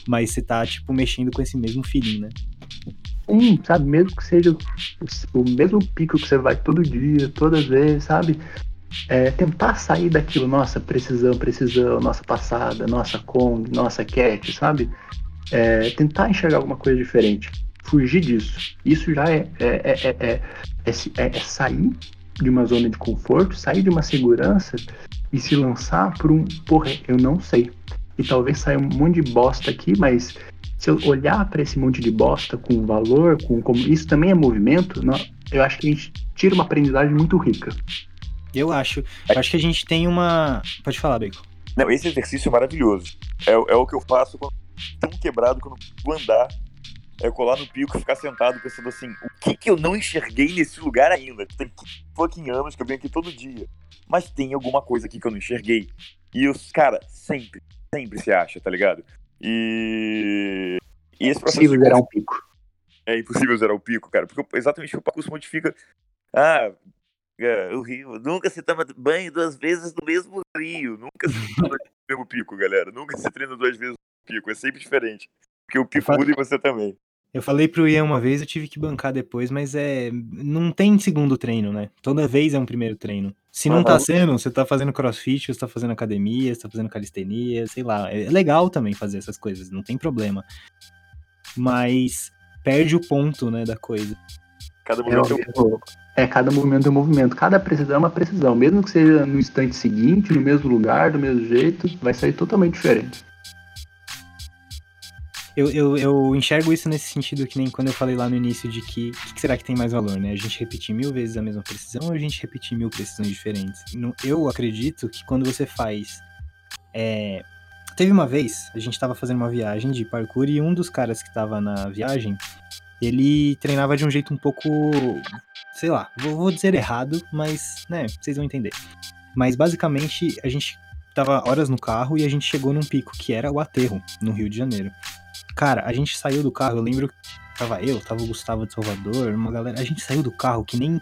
mas você tá, tipo, mexendo com esse mesmo feeling, né? Sim, sabe? Mesmo que seja o, mesmo pico que você vai todo dia, todas as vezes, sabe? É, tentar sair daquilo, nossa precisão, precisão, nossa passada, nossa Kong, nossa Cat, sabe? É, tentar enxergar alguma coisa diferente fugir disso. Isso já é, é, é, é, sair de uma zona de conforto, sair de uma segurança e se lançar por um, porra, eu não sei. E talvez saia um monte de bosta aqui, mas se eu olhar para esse monte de bosta com valor, com como isso também é movimento, eu acho que a gente tira uma aprendizagem muito rica. Eu acho. Eu acho que a gente tem uma. Pode falar, Bacon. Não, esse exercício é maravilhoso. É, é o que eu faço quando tão quebrado quando vou andar é colar no pico e ficar sentado pensando assim, o que que eu não enxerguei nesse lugar ainda? Tem fucking anos que eu venho aqui todo dia. Mas tem alguma coisa aqui que eu não enxerguei. E os, cara, sempre, sempre se acha, tá ligado? E. E esse é impossível zerar um pico. É impossível zerar o pico, cara. Porque exatamente o percurso modifica. Ah, o rio. Nunca se toma banho duas vezes no mesmo rio. Nunca se toma no mesmo pico, galera. Nunca se treina duas vezes no pico. É sempre diferente. Porque o pico muda e você também. Eu falei pro Ian uma vez, eu tive que bancar depois, mas é. Não tem segundo treino, né? Toda vez é um primeiro treino. Se não uhum. tá sendo, você tá fazendo crossfit, você tá fazendo academia, você tá fazendo calistenia, sei lá. É legal também fazer essas coisas, não tem problema. Mas perde o ponto, né, da coisa. Cada movimento é, um... é, cada movimento é um movimento. Cada precisão é uma precisão. Mesmo que seja no instante seguinte, no mesmo lugar, do mesmo jeito, vai sair totalmente diferente. Eu, eu, eu, enxergo isso nesse sentido que nem quando eu falei lá no início de que o que será que tem mais valor, né? A gente repetir mil vezes a mesma precisão ou a gente repetir mil precisões diferentes? Eu acredito que quando você faz. É... Teve uma vez, a gente estava fazendo uma viagem de parkour e um dos caras que estava na viagem, ele treinava de um jeito um pouco. Sei lá, vou, vou dizer errado, mas, né, vocês vão entender. Mas basicamente a gente tava horas no carro e a gente chegou num pico que era o Aterro, no Rio de Janeiro. Cara, a gente saiu do carro, eu lembro tava eu, tava o Gustavo de Salvador, uma galera. A gente saiu do carro que nem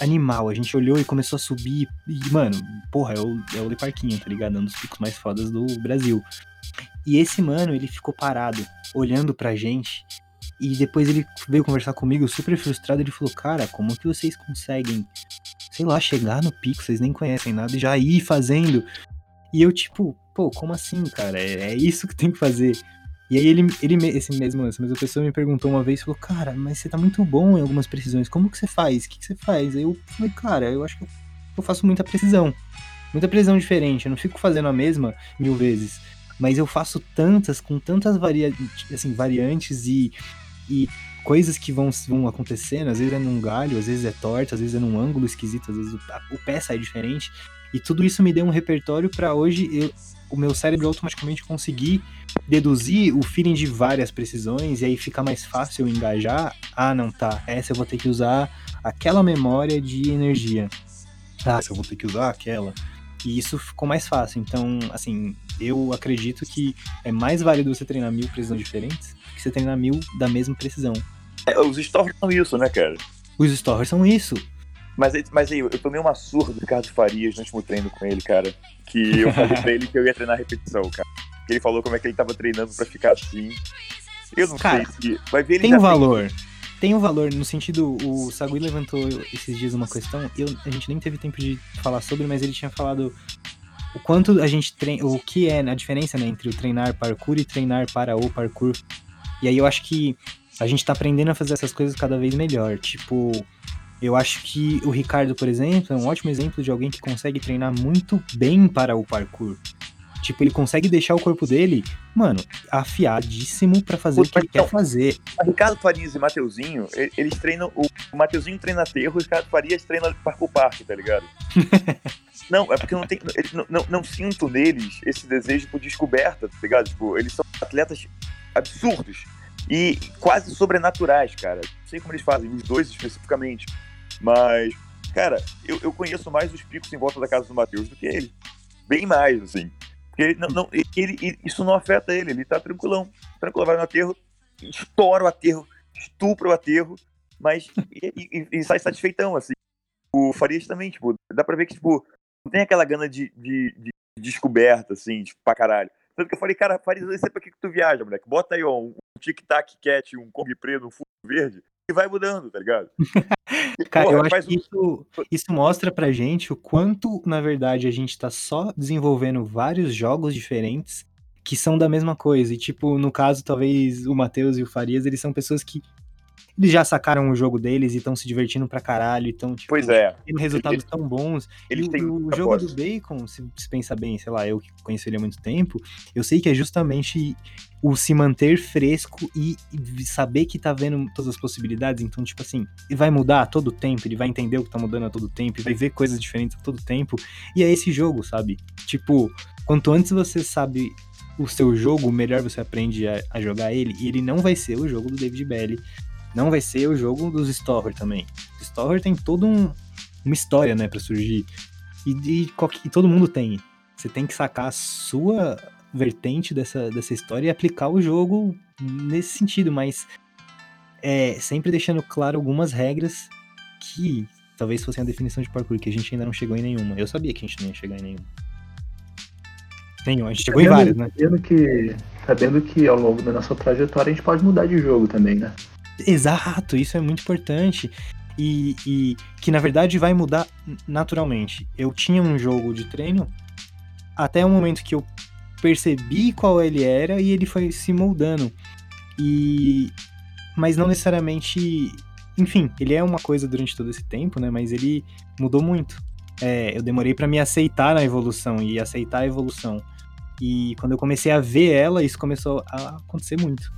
animal. A gente olhou e começou a subir. E, mano, porra, é o, é o Le Parquinho, tá ligado? É um dos picos mais fodas do Brasil. E esse mano, ele ficou parado, olhando pra gente. E depois ele veio conversar comigo, super frustrado. Ele falou: Cara, como que vocês conseguem, sei lá, chegar no pico? Vocês nem conhecem nada e já ir fazendo. E eu, tipo, pô, como assim, cara? É, é isso que tem que fazer. E aí ele, ele esse mesmo, essa mesma pessoa me perguntou uma vez, falou, cara, mas você tá muito bom em algumas precisões, como que você faz? O que, que você faz? Aí eu falei, cara, eu acho que eu faço muita precisão. Muita precisão diferente, eu não fico fazendo a mesma mil vezes. Mas eu faço tantas, com tantas varia assim, variantes e, e coisas que vão, vão acontecendo, às vezes é num galho, às vezes é torto, às vezes é num ângulo esquisito, às vezes o, o pé sai diferente. E tudo isso me deu um repertório para hoje eu, o meu cérebro automaticamente conseguir deduzir o feeling de várias precisões e aí fica mais fácil engajar. Ah, não, tá. Essa eu vou ter que usar aquela memória de energia. Ah, essa eu vou ter que usar aquela. E isso ficou mais fácil. Então, assim, eu acredito que é mais válido você treinar mil precisões diferentes que você treinar mil da mesma precisão. É, os stores são isso, né, cara? Os stores são isso. Mas, mas aí, eu tomei uma surra do Ricardo Farias no último treino com ele, cara. Que eu falei pra ele que eu ia treinar repetição, cara. Ele falou como é que ele tava treinando pra ficar assim. Eu não cara, sei se. Vai ver ele Tem um valor. Tem... tem um valor, no sentido, o Sagui levantou esses dias uma questão, eu, a gente nem teve tempo de falar sobre, mas ele tinha falado o quanto a gente treina, o que é a diferença né, entre o treinar parkour e treinar para o parkour. E aí eu acho que a gente tá aprendendo a fazer essas coisas cada vez melhor. Tipo, eu acho que o Ricardo, por exemplo, é um ótimo exemplo de alguém que consegue treinar muito bem para o parkour. Tipo, ele consegue deixar o corpo dele, mano, afiadíssimo para fazer o que ele então, quer fazer. Ricardo Farias e Mateuzinho, eles treinam. O Mateuzinho treina aterro e o Ricardo Farias treina parkour park, tá ligado? não, é porque não, tem, não, não, não, sinto neles esse desejo por descoberta, tá ligado? Tipo, eles são atletas absurdos e quase sobrenaturais, cara. Não sei como eles fazem, os dois especificamente. Mas, cara, eu, eu conheço mais os picos em volta da casa do Matheus do que ele. Bem mais, assim. Porque não, não, ele, ele, isso não afeta ele, ele tá tranquilão. Tranquilo, vai no aterro, estoura o aterro, estupra o aterro, mas e, e, e, sai satisfeitão, assim. O Farias também, tipo, dá pra ver que, tipo, não tem aquela gana de, de, de descoberta, assim, tipo, pra caralho. Tanto que eu falei, cara, Farias, eu sei pra que, que tu viaja, moleque. Bota aí, ó, um tic-tac cat, um Kombi preto, um fundo verde, e vai mudando, tá ligado? Cara, Porra, eu acho que isso, isso mostra pra gente o quanto, na verdade, a gente tá só desenvolvendo vários jogos diferentes que são da mesma coisa. E, tipo, no caso, talvez o Matheus e o Farias, eles são pessoas que eles já sacaram o jogo deles e estão se divertindo pra caralho, então, tipo, pois é. tendo resultados eles, tão bons. Eles e o, o jogo do Bacon, se, se pensa bem, sei lá, eu que conheço ele há muito tempo, eu sei que é justamente o se manter fresco e, e saber que tá vendo todas as possibilidades, então, tipo assim, ele vai mudar a todo tempo, ele vai entender o que tá mudando a todo tempo, vai ver coisas diferentes a todo tempo, e é esse jogo, sabe? Tipo, quanto antes você sabe o seu jogo, melhor você aprende a, a, jogar ele. E ele não vai ser o jogo do David Belly não vai ser o jogo dos Storer também. Storer tem todo um, uma história, né, para surgir. E, e, e, todo mundo tem. Você tem que sacar a sua vertente dessa, dessa história e aplicar o jogo nesse sentido, mas é, sempre deixando claro algumas regras que talvez fossem a definição de parkour, que a gente ainda não chegou em nenhuma. Eu sabia que a gente não ia chegar em nenhuma. Nenhum, a gente chegou sabendo, em vários, né? Sabendo que, sabendo que ao longo da nossa trajetória a gente pode mudar de jogo também, né? Exato, isso é muito importante. E, e, que na verdade vai mudar naturalmente. Eu tinha um jogo de treino até o momento que eu percebi qual ele era e ele foi se moldando. E mas não necessariamente, enfim, ele é uma coisa durante todo esse tempo, né? Mas ele mudou muito. É, eu demorei para me aceitar na evolução e aceitar a evolução. E quando eu comecei a ver ela, isso começou a acontecer muito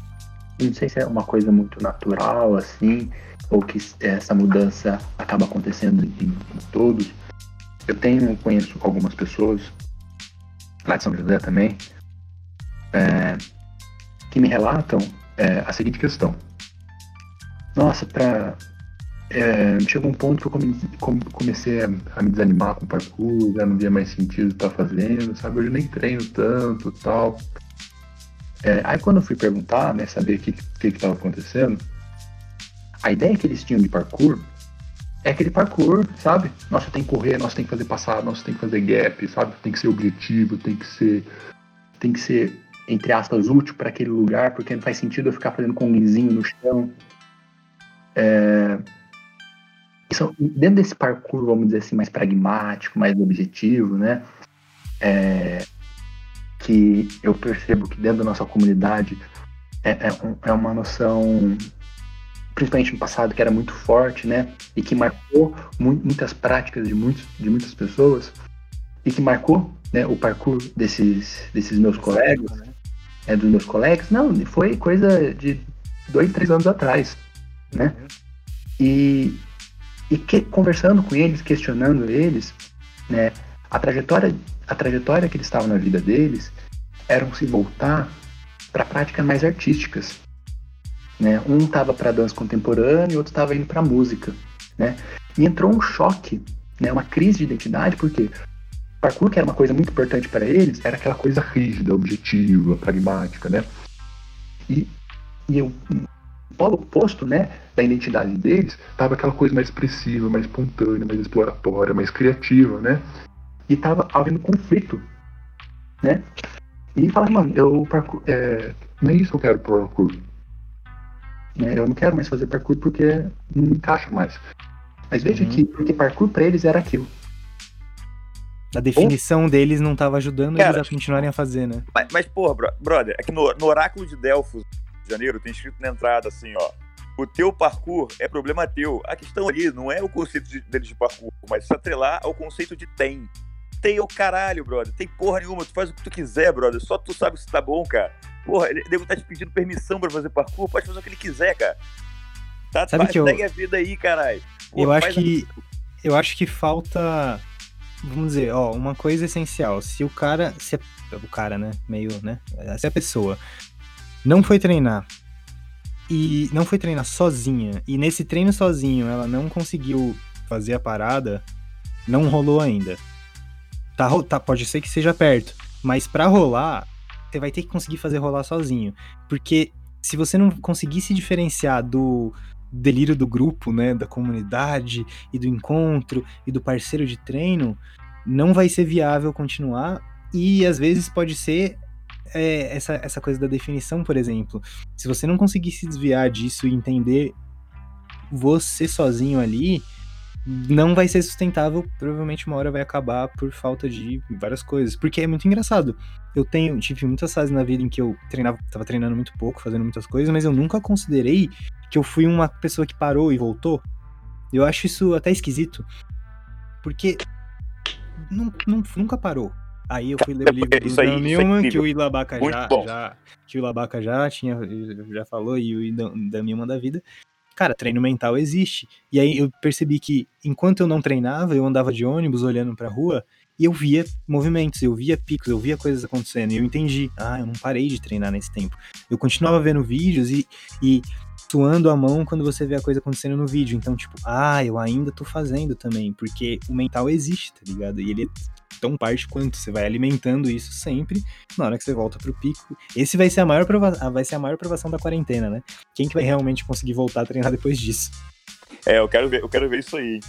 não sei se é uma coisa muito natural, assim, ou que essa mudança acaba acontecendo em, em todos. Eu tenho, conheço algumas pessoas, lá de São José também, é, que me relatam é, a seguinte questão. Nossa, pra, é, chegou um ponto que eu comecei a, me desanimar com o parkour, já não via mais sentido estar fazendo, sabe? Hoje eu nem treino tanto tal. É, aí quando eu fui perguntar, né, saber o que que estava acontecendo, a ideia que eles tinham de parkour é aquele parkour, sabe? Nossa, tem que correr, nossa, tem que fazer passar, nossa, tem que fazer gap, sabe? Tem que ser objetivo, tem que ser, tem que ser entre aspas útil para aquele lugar, porque não faz sentido eu ficar fazendo conguizinho no chão. É... Isso, dentro desse parkour, vamos dizer assim, mais pragmático, mais objetivo, né? É, que eu percebo que dentro da nossa comunidade é, é, é, uma noção, principalmente no passado, que era muito forte, né? E que marcou mu muitas práticas de, muitos, de muitas pessoas e que marcou né, o parkour desses, desses meus colegas, né? É, dos meus colegas. Não, foi coisa de dois, três anos atrás, né? E, e que, conversando com eles, questionando eles, né? A trajetória, a trajetória que eles estavam na vida deles era se voltar para práticas mais artísticas. Né? Um estava para dança contemporânea e outro estava indo para música. Né? E entrou um choque, né? uma crise de identidade, porque parkour, que era uma coisa muito importante para eles, era aquela coisa rígida, objetiva, pragmática. Né? E, e eu, o polo oposto né, da identidade deles estava aquela coisa mais expressiva, mais espontânea, mais exploratória, mais criativa. Né? E estava havendo conflito. Né? E fala, mano, eu parkour, é, não é isso que eu quero pro parkour. Né? Eu não quero mais fazer parkour porque não me encaixa mais. Mas veja uhum. que porque parkour para eles era aquilo. A definição Ou... deles não estava ajudando Cara, eles a continuarem a fazer, né? Mas, mas porra, brother, aqui no, no Oráculo de Delfos, de janeiro, tem escrito na entrada assim, ó. O teu parkour é problema teu. A questão ali não é o conceito de, deles de parkour, mas se atrelar ao conceito de tem. Tem o caralho, brother. Tem porra nenhuma. Tu faz o que tu quiser, brother. Só tu sabe se tá bom, cara. Porra, ele deve estar tá te pedindo permissão pra fazer parkour. Pode fazer o que ele quiser, cara. Tá, sabe que eu... segue a vida aí, caralho. Eu acho que. A... Eu acho que falta. Vamos dizer, ó, uma coisa essencial. Se o cara. Se a, o cara, né? Meio, né? Se a pessoa não foi treinar e não foi treinar sozinha, e nesse treino sozinho ela não conseguiu fazer a parada, não rolou ainda. Tá, tá, pode ser que seja perto, mas para rolar, você vai ter que conseguir fazer rolar sozinho. Porque se você não conseguir se diferenciar do delírio do grupo, né, da comunidade e do encontro e do parceiro de treino, não vai ser viável continuar e às vezes pode ser é, essa, essa coisa da definição, por exemplo. Se você não conseguir se desviar disso e entender você sozinho ali, não vai ser sustentável, provavelmente uma hora vai acabar por falta de várias coisas. Porque é muito engraçado. Eu tenho, tive muitas fases na vida em que eu treinava, tava treinando muito pouco, fazendo muitas coisas, mas eu nunca considerei que eu fui uma pessoa que parou e voltou. Eu acho isso até esquisito. Porque não, não, nunca parou. Aí eu fui ler o livro do Dan é Milman, que o Ilabaca já, já, que o Ilabaca já tinha, já falou, e o Dan Milman da vida cara, treino mental existe. E aí eu percebi que enquanto eu não treinava, eu andava de ônibus olhando pra rua e eu via movimentos, eu via picos, eu via coisas acontecendo. E eu entendi, ah, eu não parei de treinar nesse tempo. Eu continuava vendo vídeos e, e suando a mão quando você vê a coisa acontecendo no vídeo. Então, tipo, ah, eu ainda tô fazendo também, porque o mental existe, tá ligado? E ele tão parte quanto. Você vai alimentando isso sempre, na hora que você volta pro pico. Esse vai ser a maior prova vai ser a maior provação da quarentena, né? Quem que vai realmente conseguir voltar a treinar depois disso? É, eu quero ver, eu quero ver isso aí.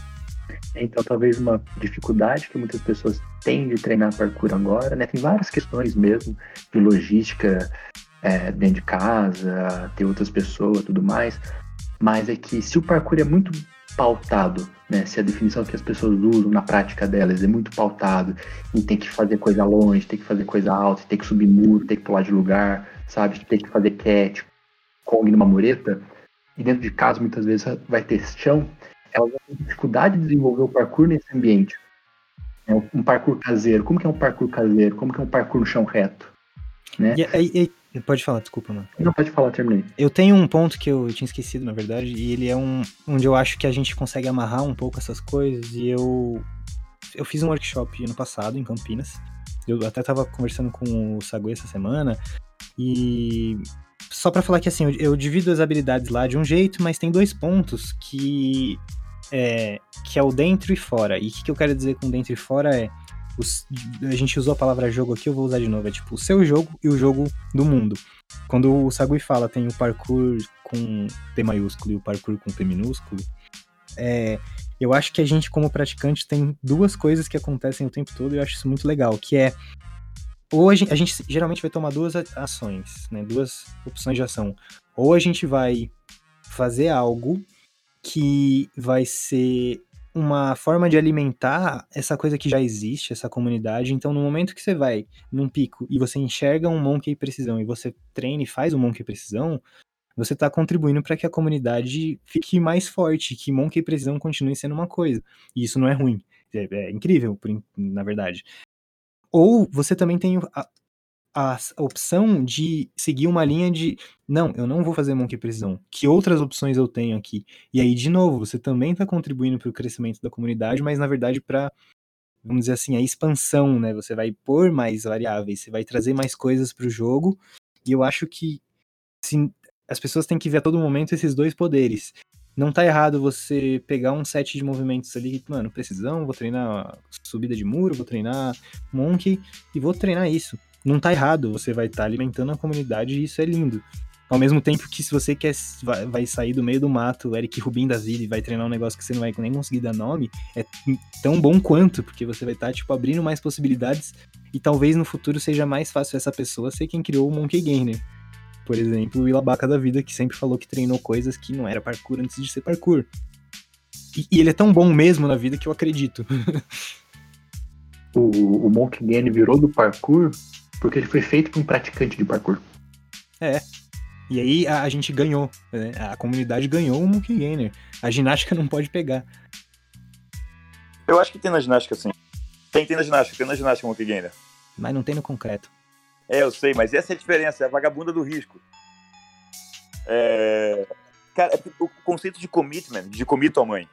Então, talvez uma dificuldade que muitas pessoas têm de treinar parkour agora, né? Tem várias questões mesmo de logística é, dentro de casa, ter outras pessoas, tudo mais. Mas é que se o parkour é muito pautado, né? Se a definição que as pessoas usam na prática delas é muito pautado em ter que fazer coisa longe, ter que fazer coisa alta, ter que subir muro, ter que pular de lugar, sabe? Ter que fazer cat, Kong numa mureta, e dentro de casa muitas vezes vai ter chão, elas vão ter dificuldade de desenvolver o parkour nesse ambiente. É um parkour caseiro. Como que é um parkour caseiro? Como que é um parkour no chão reto? Né? E, e, Pode falar, desculpa, mano. Não, pode falar, terminei. Eu tenho um ponto que eu tinha esquecido, na verdade, e ele é um onde eu acho que a gente consegue amarrar um pouco essas coisas, e eu eu fiz um workshop ano passado em Campinas. Eu até tava conversando com o Sagu essa semana, e só para falar que assim, eu, eu, divido as habilidades lá de um jeito, mas tem dois pontos que é, que é o dentro e fora. E o que, que eu quero dizer com dentro e fora é os, a gente usou a palavra jogo aqui, eu vou usar de novo. É tipo o seu jogo e o jogo do mundo. Quando o Sagui fala tem o parkour com P maiúsculo e o parkour com P minúsculo, é, eu acho que a gente, como praticante, tem duas coisas que acontecem o tempo todo e eu acho isso muito legal, que é ou a gente, a gente geralmente vai tomar duas ações, né, duas opções de ação. Ou a gente vai fazer algo que vai ser uma forma de alimentar essa coisa que já existe, essa comunidade. Então, no momento que você vai num pico e você enxerga um Monkey Precisão e você treina e faz o Monkey Precisão, você está contribuindo para que a comunidade fique mais forte, que Monkey Precisão continue sendo uma coisa. E isso não é ruim. É, é incrível, na verdade. Ou você também tem a opção de seguir uma linha de não, eu não vou fazer monkey precisão. Que outras opções eu tenho aqui? E aí, de novo, você também está contribuindo para o crescimento da comunidade, mas na verdade para, vamos dizer assim, a expansão, né? Você vai pôr mais variáveis, você vai trazer mais coisas para o jogo E eu acho que se, as pessoas têm que ver a todo momento esses dois poderes. Não tá errado você pegar um set de movimentos ali, mano, precisão, vou treinar subida de muro, vou treinar monkey e vou treinar isso. Não tá errado, você vai estar tá alimentando a comunidade e isso é lindo. Ao mesmo tempo que se você quer vai, sair do meio do mato, Eric Rubin da vida, e vai treinar um negócio que você não vai nem conseguir dar nome, é tão bom quanto, porque você vai estar, tá, tipo, abrindo mais possibilidades e talvez no futuro seja mais fácil essa pessoa ser quem criou o Monkey Gainer. Por exemplo, o Ilabaca da vida, que sempre falou que treinou coisas que não era parkour antes de ser parkour. E, e ele é tão bom mesmo na vida que eu acredito. o, o Monkey Gainer virou do parkour porque ele foi feito por um praticante de parkour. É, e aí a, a gente ganhou, né? a comunidade ganhou o Monkey Gainer. A ginástica não pode pegar. Eu acho que tem na ginástica, sim. Tem, tem na ginástica, tem na ginástica o Monkey Gainer. Mas não tem no concreto. É, eu sei, mas essa é a diferença, é a vagabunda do risco. É... Cara, é o conceito de commitment, de commit tua mãe.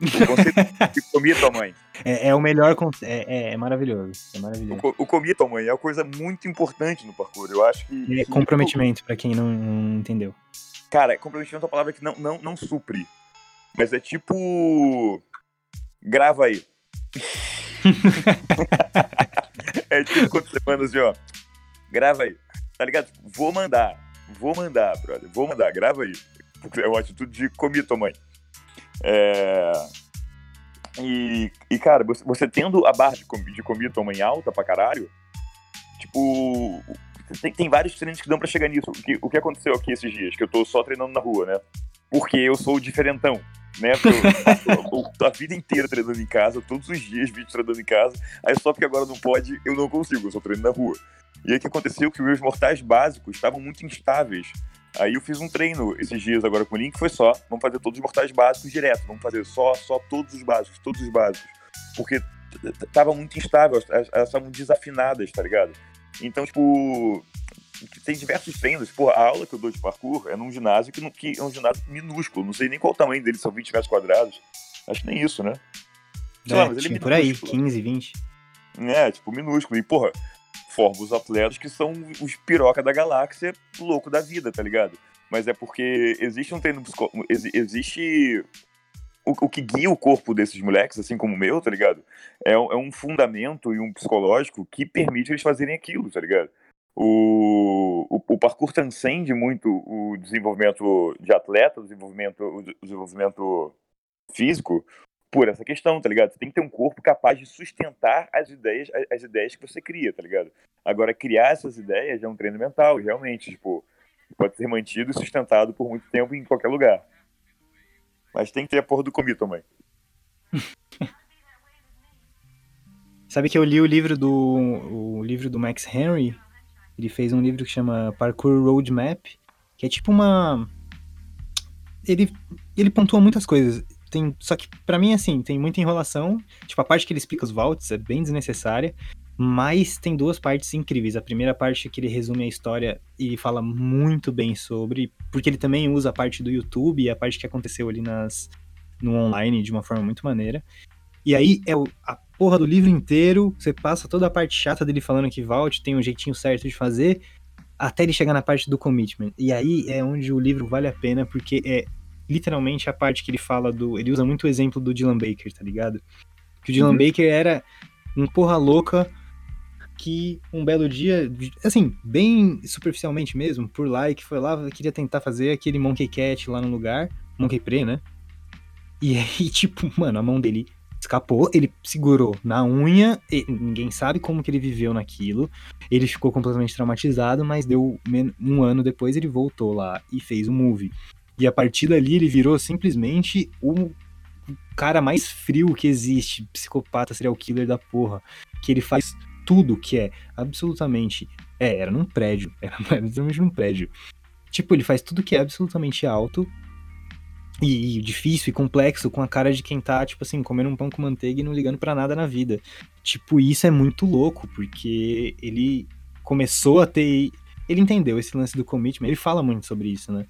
O conceito de commit tua mãe. É, é, o melhor, é, é, é, maravilhoso, é maravilhoso. O, o tua mãe é uma coisa muito importante no parkour, eu acho que... É comprometimento, para quem não, não, entendeu. Cara, comprometimento é uma palavra que não, não, não supre, mas é tipo... Grava aí. é tipo quando você manda assim, ó. Grava aí. Tá ligado? Vou mandar. Vou mandar, brother. Vou mandar. Grava aí. É uma atitude de comito, mãe. É... E, e, cara, você, você tendo a barra de, de comito mãe alta pra caralho, tipo, tem, tem vários treinos que dão pra chegar nisso. O que, o que aconteceu aqui esses dias? Que eu tô só treinando na rua, né? Porque eu sou diferentão né? Eu, a vida inteira treinando em casa, todos os dias vídeo treinando em casa. Aí só porque agora não pode, eu não consigo, eu só treino na rua. E aí o que aconteceu? Que meus mortais básicos estavam muito instáveis. Aí eu fiz um treino esses dias agora com o Link, foi só, vamos fazer todos os mortais básicos direto, vamos fazer só, só todos os básicos, todos os básicos. Porque tava muito instável, elas estavam desafinadas, tá ligado? Então, tipo, tem diversos treinos. Pô, a aula que eu dou de parkour é num ginásio que, que é um ginásio minúsculo. Não sei nem qual o tamanho dele, são 20 metros quadrados. Acho que nem isso, né? Sei é, lá, mas ele é por aí, 15, 20. É, tipo, minúsculo. E, porra, forma os atletas que são os piroca da galáxia, louco da vida, tá ligado? Mas é porque existe um treino existe o, o, que guia o corpo desses moleques, assim como o meu, tá ligado? É, é um fundamento e um psicológico que permite eles fazerem aquilo, tá ligado? O, o, o, parkour transcende muito o desenvolvimento de atleta, o desenvolvimento, o desenvolvimento físico, por essa questão, tá ligado? Você tem que ter um corpo capaz de sustentar as ideias, as ideias que você cria, tá ligado? Agora, criar essas ideias é um treino mental, realmente, tipo, pode ser mantido e sustentado por muito tempo em qualquer lugar. Mas tem que ter a porra do comi também. Sabe que eu li o livro do o livro do Max Henry ele fez um livro que chama Parkour Roadmap, que é tipo uma. Ele, ele pontua muitas coisas. Tem, só que para mim, assim, tem muita enrolação. Tipo, a parte que ele explica os vaults é bem desnecessária. Mas tem duas partes incríveis. A primeira parte é que ele resume a história e fala muito bem sobre, porque ele também usa a parte do YouTube e a parte que aconteceu ali nas, no online de uma forma muito maneira. E aí é a porra do livro inteiro, você passa toda a parte chata dele falando que Vault tem um jeitinho certo de fazer, até ele chegar na parte do commitment. E aí é onde o livro vale a pena, porque é literalmente a parte que ele fala do. Ele usa muito o exemplo do Dylan Baker, tá ligado? Que o Dylan uhum. Baker era um porra louca que um belo dia, assim, bem superficialmente mesmo, por lá, e que foi lá, queria tentar fazer aquele Monkey Cat lá no lugar, Monkey Pre, né? E aí, tipo, mano, a mão dele escapou, ele segurou na unha, ninguém sabe como que ele viveu naquilo. Ele ficou completamente traumatizado, mas deu um ano depois ele voltou lá e fez o um movie. E a partir dali ele virou simplesmente o cara mais frio que existe, psicopata, serial killer da porra, que ele faz tudo que é absolutamente, é, era num prédio, era literalmente num prédio. Tipo, ele faz tudo que é absolutamente alto e, e, difícil e complexo com a cara de quem tá, tipo assim, comendo um pão com manteiga e não ligando para nada na vida. Tipo, isso é muito louco, porque ele começou a ter. Ele entendeu esse lance do commitment, ele fala muito sobre isso, né?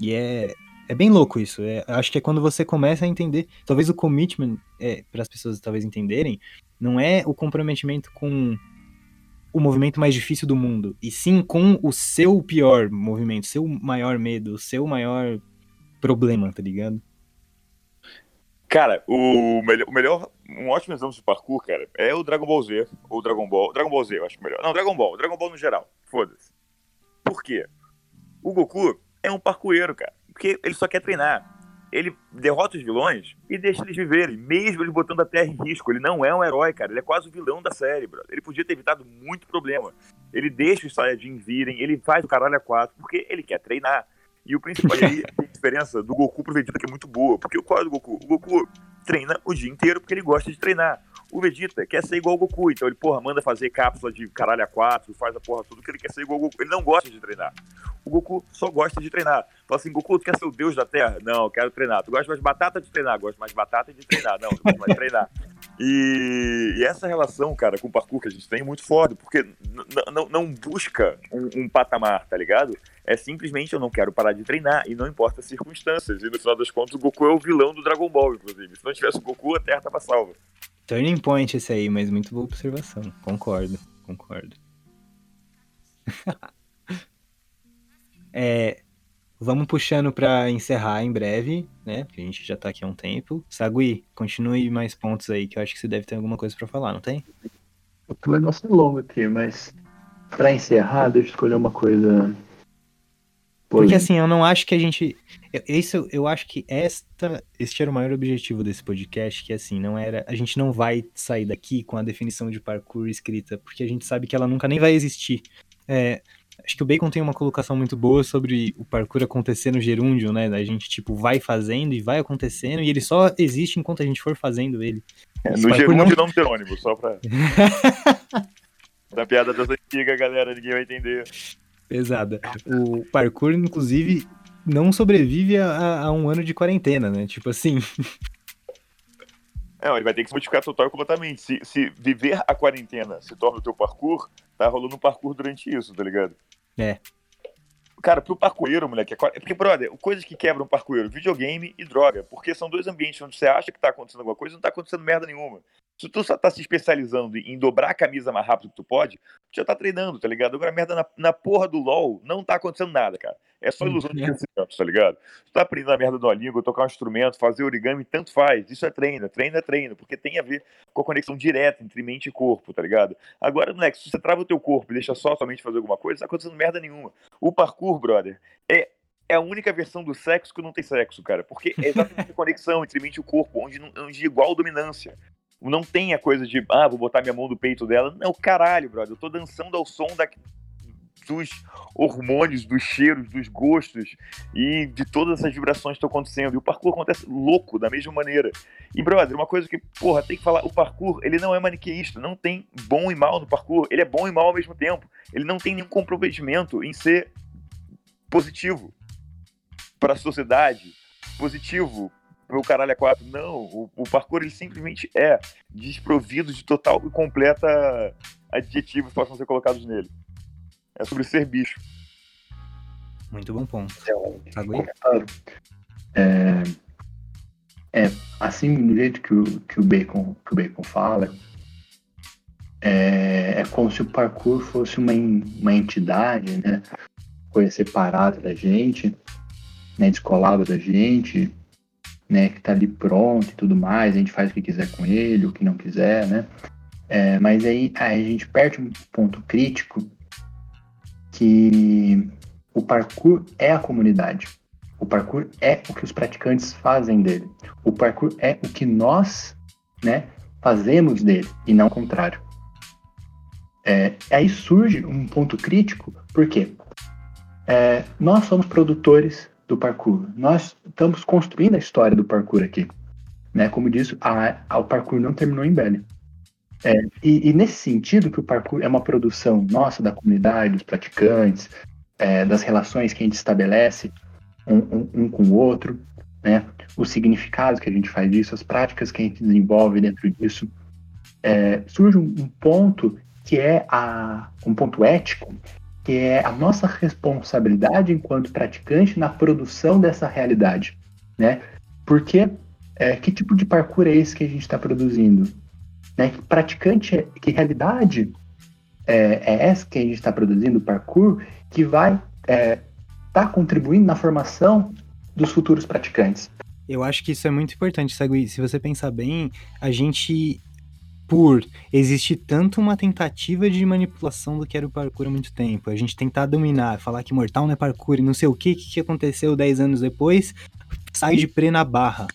E é, é bem louco isso. É, acho que é quando você começa a entender. Talvez o commitment, é, para as pessoas talvez entenderem, não é o comprometimento com o movimento mais difícil do mundo, e sim com o seu pior movimento, seu maior medo, seu maior problema, tá ligado? Cara, o melhor, o melhor, um ótimo exemplo de parkour, cara, é o Dragon Ball Z, ou Dragon Ball, Dragon Ball Z, eu acho melhor. Não, Dragon Ball, Dragon Ball no geral, foda-se. Por quê? O Goku é um parkoeiro, cara, porque ele só quer treinar. Ele derrota os vilões e deixa eles viverem, mesmo ele botando a Terra em risco. Ele não é um herói, cara, ele é quase o vilão da série, bro. Ele podia ter evitado muito problema. Ele deixa os Saiyajin virem, ele faz o caralho a quatro, porque ele quer treinar. E o principal, aí a diferença do Goku pro Vegeta que é muito boa. Porque qual é do Goku? O Goku treina o dia inteiro porque ele gosta de treinar. O Vegeta quer ser igual ao Goku, então ele, porra, manda fazer cápsula de caralho a quatro, faz a porra tudo que ele quer ser igual ao Goku. Ele não gosta de treinar. O Goku só gosta de treinar. Fala assim, Goku, tu quer ser o deus da Terra? Não, eu quero treinar. Tu gosta mais de batata de treinar? Gosto mais de batata de treinar. Não, eu gosto mais de treinar. E, e, essa relação, cara, com o parkour que a gente tem é muito forte, porque não busca um, um, patamar, tá ligado? É simplesmente eu não quero parar de treinar, e não importa as circunstâncias. E no final das contas, o Goku é o vilão do Dragon Ball, inclusive. Se não tivesse o Goku, a Terra tava salva. Turning point esse aí, mas muito boa observação. Concordo, concordo. é, Vamos puxando para encerrar em breve, né? Porque a gente já tá aqui há um tempo. Sagui, continue mais pontos aí, que eu acho que você deve ter alguma coisa para falar, não tem? O negócio é longo aqui, mas para encerrar, deixa eu escolher uma coisa. Porque assim, eu não acho que a gente. Isso, eu acho que esta, este era o maior objetivo desse podcast, que assim, não era. A gente não vai sair daqui com a definição de parkour escrita, porque a gente sabe que ela nunca nem vai existir. É, Acho que o Bacon tem uma colocação muito boa sobre o parkour acontecer no gerúndio, né? A gente, tipo, vai fazendo e vai acontecendo, e ele só existe enquanto a gente for fazendo ele. É, no gerúndio não... não ter ônibus, só pra. da piada das antigas, galera, ninguém vai entender. Pesada. O parkour, inclusive, não sobrevive a, a um ano de quarentena, né? Tipo assim. Não, ele vai ter que se modificar total e completamente. Se, se viver a quarentena se torna o teu parkour, tá rolando um parkour durante isso, tá ligado? É. Cara, pro parkoeiro, moleque, é porque, brother, coisas que quebram o parkoeiro, videogame e droga, porque são dois ambientes onde você acha que tá acontecendo alguma coisa e não tá acontecendo merda nenhuma. Se tu só tá se especializando em dobrar a camisa mais rápido que tu pode, tu já tá treinando, tá ligado? Agora, merda na, na porra do LoL, não tá acontecendo nada, cara. É só ilusão de crescimento, tá ligado? Tu tá aprendendo a merda do língua, tocar um instrumento, fazer origami, tanto faz. Isso é treino, treino é treino, porque tem a ver com a conexão direta entre mente e corpo, tá ligado? Agora, moleque, se você trava o teu corpo e deixa só somente fazer alguma coisa, não tá acontecendo merda nenhuma. O parkour, brother, é é a única versão do sexo que não tem sexo, cara. Porque é exatamente a conexão entre mente e corpo, onde, onde igual dominância. Não tem a coisa de, ah, vou botar minha mão no peito dela. Não, caralho, brother. Eu tô dançando ao som da, dos hormônios, dos cheiros, dos gostos e de todas essas vibrações que estão acontecendo. E o parkour acontece louco, da mesma maneira. E, brother, uma coisa que, porra, tem que falar: o parkour, ele não é maniqueísta, não tem bom e mal no parkour. Ele é bom e mal ao mesmo tempo. Ele não tem nenhum comprometimento em ser positivo para a sociedade, positivo pro caralho é quatro. Não, o, o parkour ele simplesmente é desprovido de total e completa adjetivos que possam ser colocados nele. É sobre ser bicho. Muito bom ponto. É, é, assim, do jeito que o, que o, Bacon, que o Bacon fala, é, é como se o parkour fosse uma, uma entidade, né? Coisa separada da gente, né? Descolada da gente, né, que está ali pronto e tudo mais, a gente faz o que quiser com ele, o que não quiser, né? É, mas aí, aí, a gente perde um ponto crítico que o parkour é a comunidade. O parkour é o que os praticantes fazem dele. O parkour é o que nós, né, fazemos dele e não o contrário. É, aí surge um ponto crítico, porque é, nós somos produtores do parkour. Nós estamos construindo a história do parkour aqui. Né? Como disse, a, a, o parkour não terminou em Belly. É, e, e, nesse sentido que o parkour é uma produção nossa, da comunidade, dos praticantes, é, das relações que a gente estabelece um, um, um, com o outro, né? os significados que a gente faz disso, as práticas que a gente desenvolve dentro disso, é, surge um, um ponto que é a, um ponto ético que é a nossa responsabilidade enquanto praticante na produção dessa realidade, né? Porque é, que tipo de parkour é esse que a gente está produzindo? Né? Que praticante, que realidade é, é essa que a gente está produzindo, parkour, que vai estar é, tá contribuindo na formação dos futuros praticantes. Eu acho que isso é muito importante, Sagui. Se você pensar bem, a gente, por existir tanto uma tentativa de manipulação do que era o parkour há muito tempo, a gente tentar dominar, falar que mortal não é parkour e não sei o que, que aconteceu 10 anos depois, sai de prê na barra.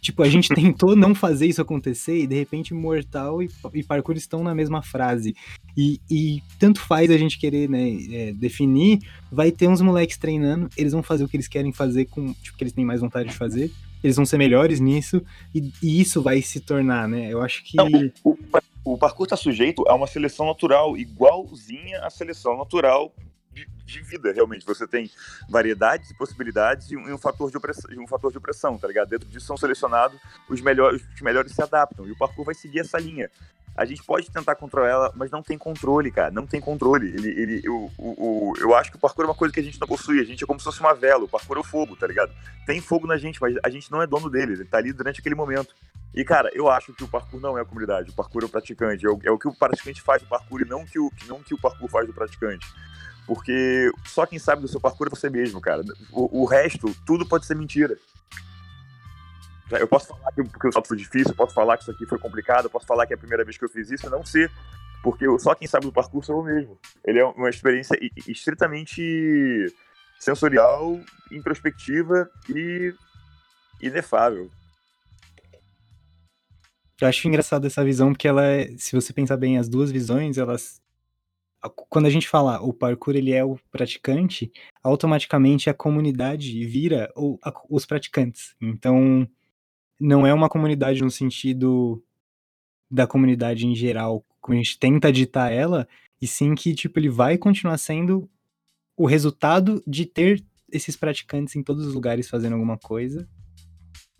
Tipo, a gente tentou não fazer isso acontecer e de repente Mortal e, e Parkour estão na mesma frase. E, e tanto faz a gente querer né, é, definir, vai ter uns moleques treinando, eles vão fazer o que eles querem fazer com, tipo, que eles têm mais vontade de fazer, eles vão ser melhores nisso, e, e isso vai se tornar, né? Eu acho que. Não, o, o, parkour está sujeito a uma seleção natural, igualzinha à seleção natural de vida, realmente. Você tem variedades e possibilidades e um, e um, fator, de opressão, um fator de opressão, tá ligado? Dentro disso são selecionados os melhores, os melhores se adaptam. E o parkour vai seguir essa linha. A gente pode tentar controlar ela, mas não tem controle, cara. Não tem controle. Ele, ele, o, o, eu acho que o parkour é uma coisa que a gente não possui. A gente é como se fosse uma vela. O parkour é o fogo, tá ligado? Tem fogo na gente, mas a gente não é dono dele. Ele tá ali durante aquele momento. E, cara, eu acho que o parkour não é a comunidade. O parkour é o praticante. É o, é o que o praticante faz do parkour e não que o, não que o parkour faz do praticante. Porque só quem sabe do seu parkour é você mesmo, cara. O, o resto, tudo pode ser mentira. Eu posso falar que, que o salto foi difícil, eu posso falar que isso aqui foi complicado, eu posso falar que é a primeira vez que eu fiz isso, não ser. Porque só quem sabe do parkour sou eu mesmo. Ele é uma experiência estritamente sensorial, introspectiva e inefável. Eu acho engraçado essa visão, porque ela é, se você pensar bem, as duas visões, elas quando a gente fala o parkour ele é o praticante, automaticamente a comunidade vira o, a, os praticantes. Então, não é uma comunidade no sentido da comunidade em geral, como a gente tenta ditar ela, e sim que tipo ele vai continuar sendo o resultado de ter esses praticantes em todos os lugares fazendo alguma coisa.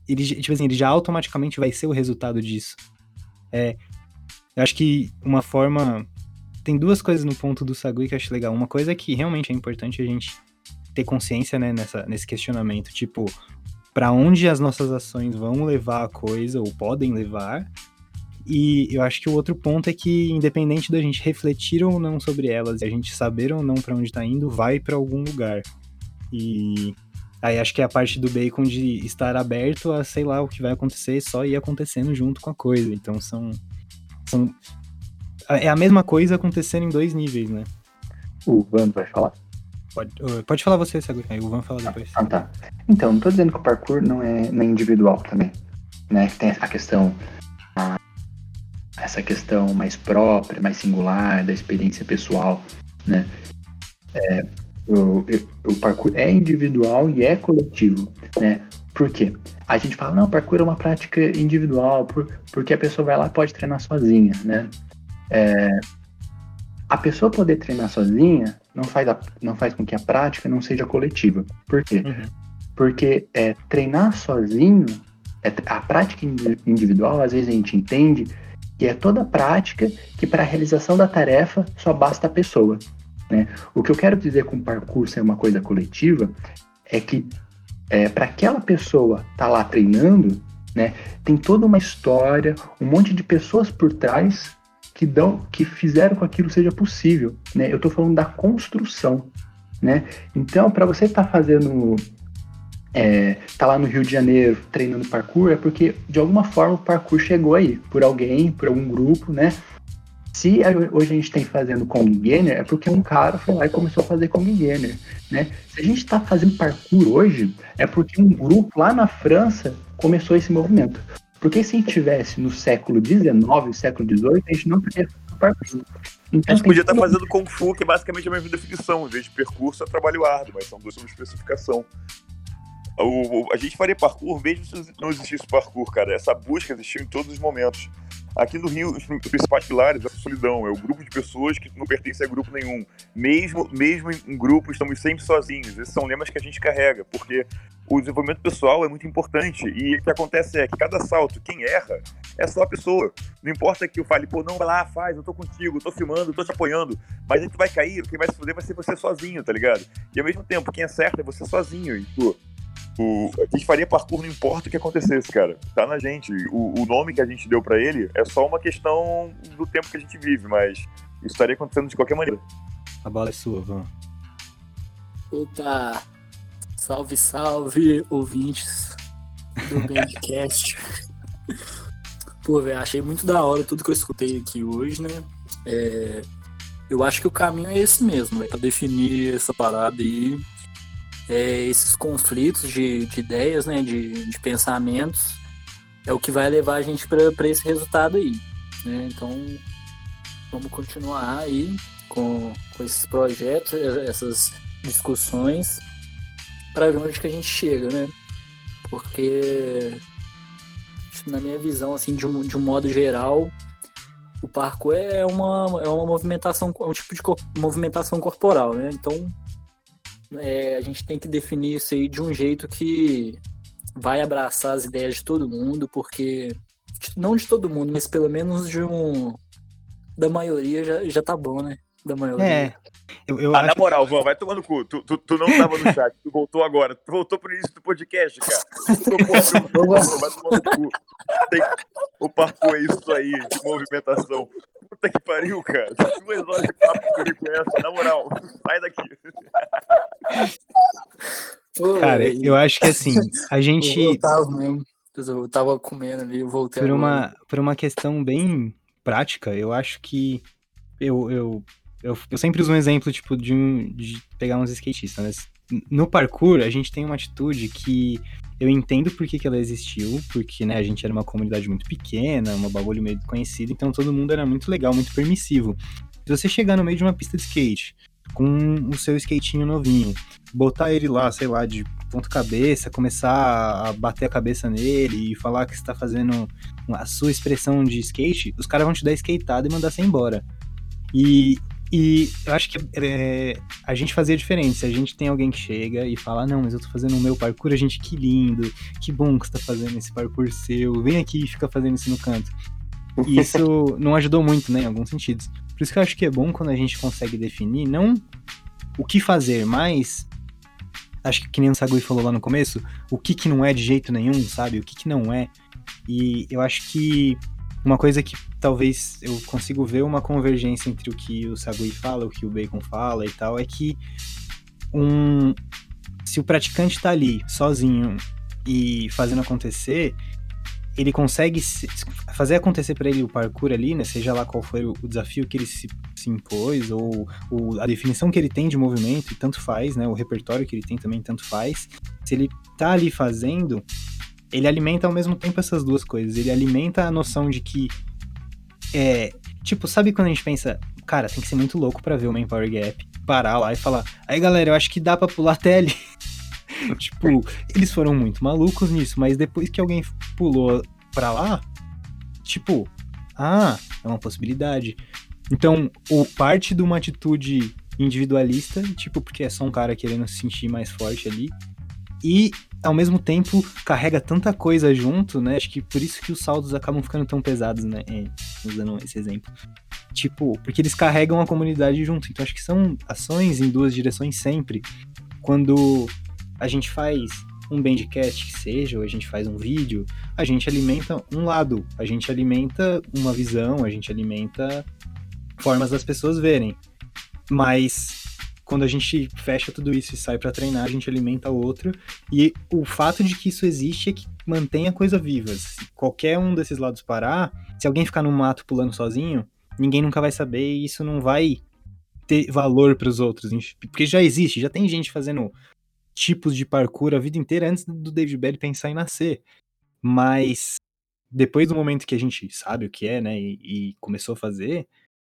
Ele, tipo assim, ele já automaticamente vai ser o resultado disso. É, eu acho que uma forma tem duas coisas no ponto do Sagui que eu acho legal. Uma coisa é que realmente é importante a gente ter consciência, né, nessa, nesse questionamento. Tipo, para onde as nossas ações vão levar a coisa, ou podem levar. E eu acho que o outro ponto é que, independente da gente refletir ou não sobre elas, a gente saber ou não para onde tá indo, vai para algum lugar. E aí acho que é a parte do bacon de estar aberto a, sei lá, o que vai acontecer, só ir acontecendo junto com a coisa. Então são, são é a mesma coisa acontecendo em dois níveis, né? O Van vai falar. Pode, pode falar você, Sagu, aí o Van fala depois. Ah, tá. Então, não tô dizendo que o parkour não é, não é individual também. Né? Tem a questão. Essa questão mais própria, mais singular, da experiência pessoal, né? É, o, o parkour é individual e é coletivo, né? Por quê? A gente fala, não, parkour é uma prática individual, por, porque a pessoa vai lá e pode treinar sozinha, né? É, a pessoa poder treinar sozinha não faz, a, não faz com que a prática não seja coletiva. Por quê? Uhum. Porque é, treinar sozinho, é, a prática individual, às vezes a gente entende que é toda prática que para a realização da tarefa só basta a pessoa. Né? O que eu quero dizer com parkour ser uma coisa coletiva é que é, para aquela pessoa estar tá lá treinando, né, tem toda uma história, um monte de pessoas por trás que dão, que fizeram com que aquilo seja possível, né? Eu estou falando da construção, né? Então, para você estar tá fazendo, é, tá lá no Rio de Janeiro treinando parkour, é porque de alguma forma o parkour chegou aí, por alguém, por algum grupo, né? Se hoje a gente tem fazendo Kong Gainer, é porque um cara foi lá e começou a fazer Kong Gainer, né? Se a gente está fazendo parkour hoje, é porque um grupo lá na França começou esse movimento. Porque se a gente tivesse no século XIX, século XVIII, a gente não teria parkour. Então, a gente podia estar tá fazendo Kung Fu, que é basicamente a mesma definição. Em vez de percurso, é trabalho árduo, mas são duas sobre especificação. O, o, a gente faria parkour mesmo se não existisse parkour, cara. Essa busca existiu em todos os momentos. Aqui no Rio, os principais pilares é a solidão, é o grupo de pessoas que não pertence a grupo nenhum. Mesmo, mesmo em grupo, estamos sempre sozinhos. Esses são lemas que a gente carrega, porque o desenvolvimento pessoal é muito importante. E o que acontece é que cada salto, quem erra, é só a pessoa. Não importa que eu fale, pô, não, vai lá, faz, eu tô contigo, eu tô filmando, eu tô te apoiando. Mas a gente vai cair, quem vai se fuder vai ser você sozinho, tá ligado? E ao mesmo tempo, quem acerta é você sozinho. E, pô, o, a gente faria parkour, não importa o que acontecesse, cara. Tá na gente. O, o nome que a gente deu para ele é só uma questão do tempo que a gente vive, mas Isso estaria acontecendo de qualquer maneira. A bola é sua, Van. Puta. Salve, salve, ouvintes do Bandcast. Pô, velho, achei muito da hora tudo que eu escutei aqui hoje, né? É, eu acho que o caminho é esse mesmo, é pra definir essa parada aí. É, esses conflitos de, de, ideias, né? De, de pensamentos, é o que vai levar a gente para esse resultado aí. Né? Então, vamos continuar aí com, com esses projetos, essas discussões, para ver onde que a gente chega, né? Porque, na minha visão, assim, de um, de um modo geral, o parkour é uma, é uma movimentação, é um tipo de movimentação corporal, né? Então, é, a gente tem que definir isso aí de um jeito que vai abraçar as ideias de todo mundo, porque não de todo mundo, mas pelo menos de um da maioria já, já tá bom, né? Da maioria. É. Eu, eu ah, acho... na moral, Vão, vai tomando cu. Tu, tu, tu, não tava no chat, tu voltou agora. Tu voltou pro início do podcast, cara. Tu, vai tomando cu. Tem... O papo é isso aí, de movimentação. Puta que pariu, cara. Duas horas de papo com essa, na moral. Sai daqui. Cara, eu acho que assim, a gente. Eu tava mesmo. Eu tava comendo ali, eu voltei por uma Por uma questão bem prática, eu acho que eu, eu, eu, eu sempre uso um exemplo, tipo, de, um, de pegar uns skatistas, né? No parkour, a gente tem uma atitude que eu entendo por que, que ela existiu, porque, né, a gente era uma comunidade muito pequena, um bagulho meio desconhecido, então todo mundo era muito legal, muito permissivo. Se você chegar no meio de uma pista de skate, com o seu skatinho novinho, botar ele lá, sei lá, de ponta cabeça, começar a bater a cabeça nele e falar que você tá fazendo a sua expressão de skate, os caras vão te dar skateada e mandar você embora. E, e eu acho que é, a gente fazia diferente. Se a gente tem alguém que chega e fala, não, mas eu tô fazendo o meu parkour, a gente, que lindo, que bom que você tá fazendo esse parkour seu, vem aqui e fica fazendo isso no canto. E isso não ajudou muito, né, em alguns sentidos. Por isso que eu acho que é bom quando a gente consegue definir, não o que fazer, mas acho que que nem o Sagui falou lá no começo, o que que não é de jeito nenhum, sabe? O que que não é. E eu acho que uma coisa que talvez eu consigo ver uma convergência entre o que o Sagui fala, o que o Bacon fala e tal, é que um se o praticante tá ali sozinho e fazendo acontecer, ele consegue fazer acontecer para ele o parkour ali, né? Seja lá qual for o desafio que ele se, se impôs, ou, ou, a definição que ele tem de movimento, tanto faz, né? O repertório que ele tem também tanto faz. Se ele tá ali fazendo, ele alimenta ao mesmo tempo essas duas coisas. Ele alimenta a noção de que. É. Tipo, sabe quando a gente pensa, cara, tem que ser muito louco para ver o Main Power Gap, parar lá e falar, aí galera, eu acho que dá pra pular até ali. tipo, eles foram muito malucos nisso, mas depois que alguém pulou pra lá, tipo, ah, é uma possibilidade. Então, parte de uma atitude individualista, tipo, porque é só um cara querendo se sentir mais forte ali, e ao mesmo tempo carrega tanta coisa junto, né? Acho que por isso que os saldos acabam ficando tão pesados, né? É, usando esse exemplo. Tipo, porque eles carregam a comunidade junto. Então acho que são ações em duas direções sempre. Quando a gente faz um bandcast que seja, ou a gente faz um vídeo, a gente alimenta um lado, a gente alimenta uma visão, a gente alimenta formas das pessoas verem. Mas quando a gente fecha tudo isso e sai para treinar, a gente alimenta o outro. E o fato de que isso existe é que mantém a coisa viva. Se qualquer um desses lados parar, se alguém ficar no mato pulando sozinho, ninguém nunca vai saber e isso não vai ter valor para os outros. Porque já existe, já tem gente fazendo tipos de parkour a vida inteira antes do David Belly pensar em nascer. Mas depois do momento que a gente sabe o que é, né, e, e, começou a fazer,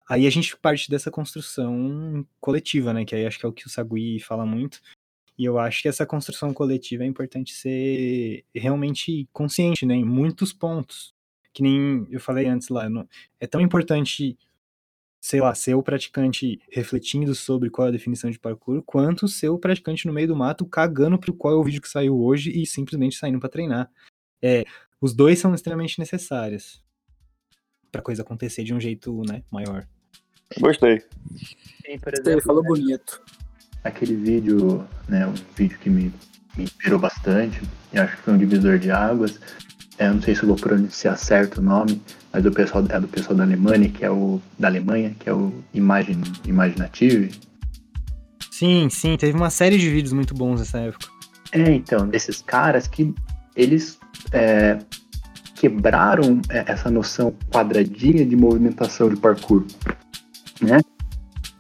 aí a gente parte dessa construção coletiva, né, que aí acho que é o que o Sagui fala muito. E eu acho que essa construção coletiva é importante ser realmente consciente, né, em muitos pontos. Que nem eu falei antes lá, não, é tão importante sei lá, ser o praticante refletindo sobre qual é a definição de parkour, quanto ser o praticante no meio do mato cagando pro qual é o vídeo que saiu hoje e simplesmente saindo para treinar. É, os dois são extremamente necessários para coisa acontecer de um jeito, né, maior. Gostei. Sim, por exemplo, falou bonito. Aquele vídeo, né, um vídeo que me, me inspirou bastante, e acho que foi um divisor de águas, é, não sei se eu vou pronunciar certo o nome, mas do pessoal, é do pessoal da Alemanha, que é o. Da Alemanha, que é o Imagine, Imaginative. Sim, sim, teve uma série de vídeos muito bons nessa época. É, então, desses caras que eles é, quebraram é, essa noção quadradinha de movimentação de parkour, né?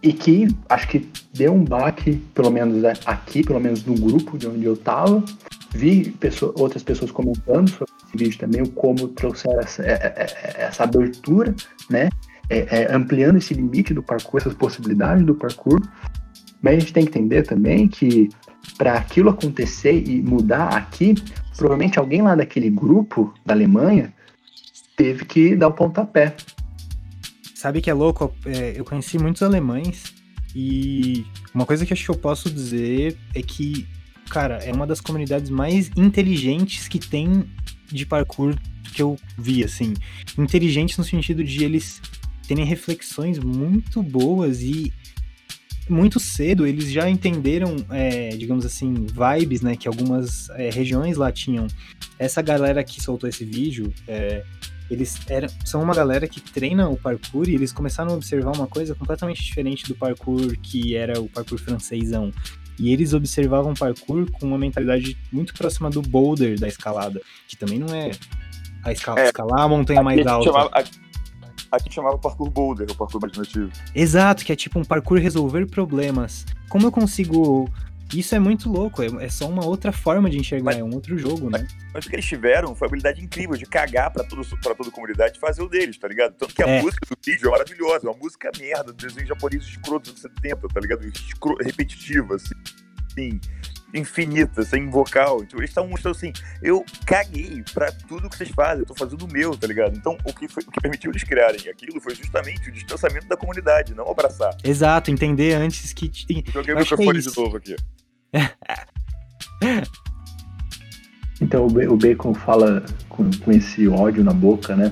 E que acho que deu um baque, pelo menos aqui, pelo menos no grupo de onde eu tava. Vi pessoa, outras pessoas comentando sobre esse vídeo também, como trouxeram essa, é, é, é, essa abertura, né? É, é, ampliando esse limite do parkour, essas possibilidades do parkour. Mas a gente tem que entender também que para aquilo acontecer e mudar aqui, provavelmente alguém lá daquele grupo da Alemanha teve que dar o pontapé. Sabe que é louco? É, eu conheci muitos alemães e uma coisa que acho que eu posso dizer é que, cara, é uma das comunidades mais inteligentes que tem de parkour que eu vi, assim. Inteligentes no sentido de eles terem reflexões muito boas e muito cedo eles já entenderam, é, digamos assim, vibes, né, que algumas é, regiões lá tinham. Essa galera que soltou esse vídeo, é, eles eram, são uma galera que treina o parkour e eles começaram a observar uma coisa completamente diferente do parkour que era o parkour francêsão. E eles observavam parkour com uma mentalidade muito próxima do boulder da escalada, que também não é a escala, é, escalar a montanha mais alta. Chamava, Aqui chamava parkour boulder, o parkour imaginativo. Exato, que é tipo um parkour resolver problemas. Como eu consigo. Isso é muito louco, é, é só uma outra forma de enxergar, mas, é um outro jogo, né? Mas o que eles tiveram foi a habilidade incrível de cagar pra, todo, pra toda a comunidade e fazer o deles, tá ligado? Tanto que a é. música do vídeo é maravilhosa, é uma música merda, desenho japonês escroto dos 70, tá ligado? Escro, repetitiva, assim. Sim infinita, sem vocal. Então, eles estão mostrando assim, eu caguei pra tudo que vocês fazem, eu tô fazendo o meu, tá ligado? Então, o que, foi, o que permitiu eles criarem aquilo foi justamente o distanciamento da comunidade, não abraçar. Exato, entender antes que. Joguei o é microfone é de novo aqui. então, o Bacon fala com, com esse ódio na boca, né?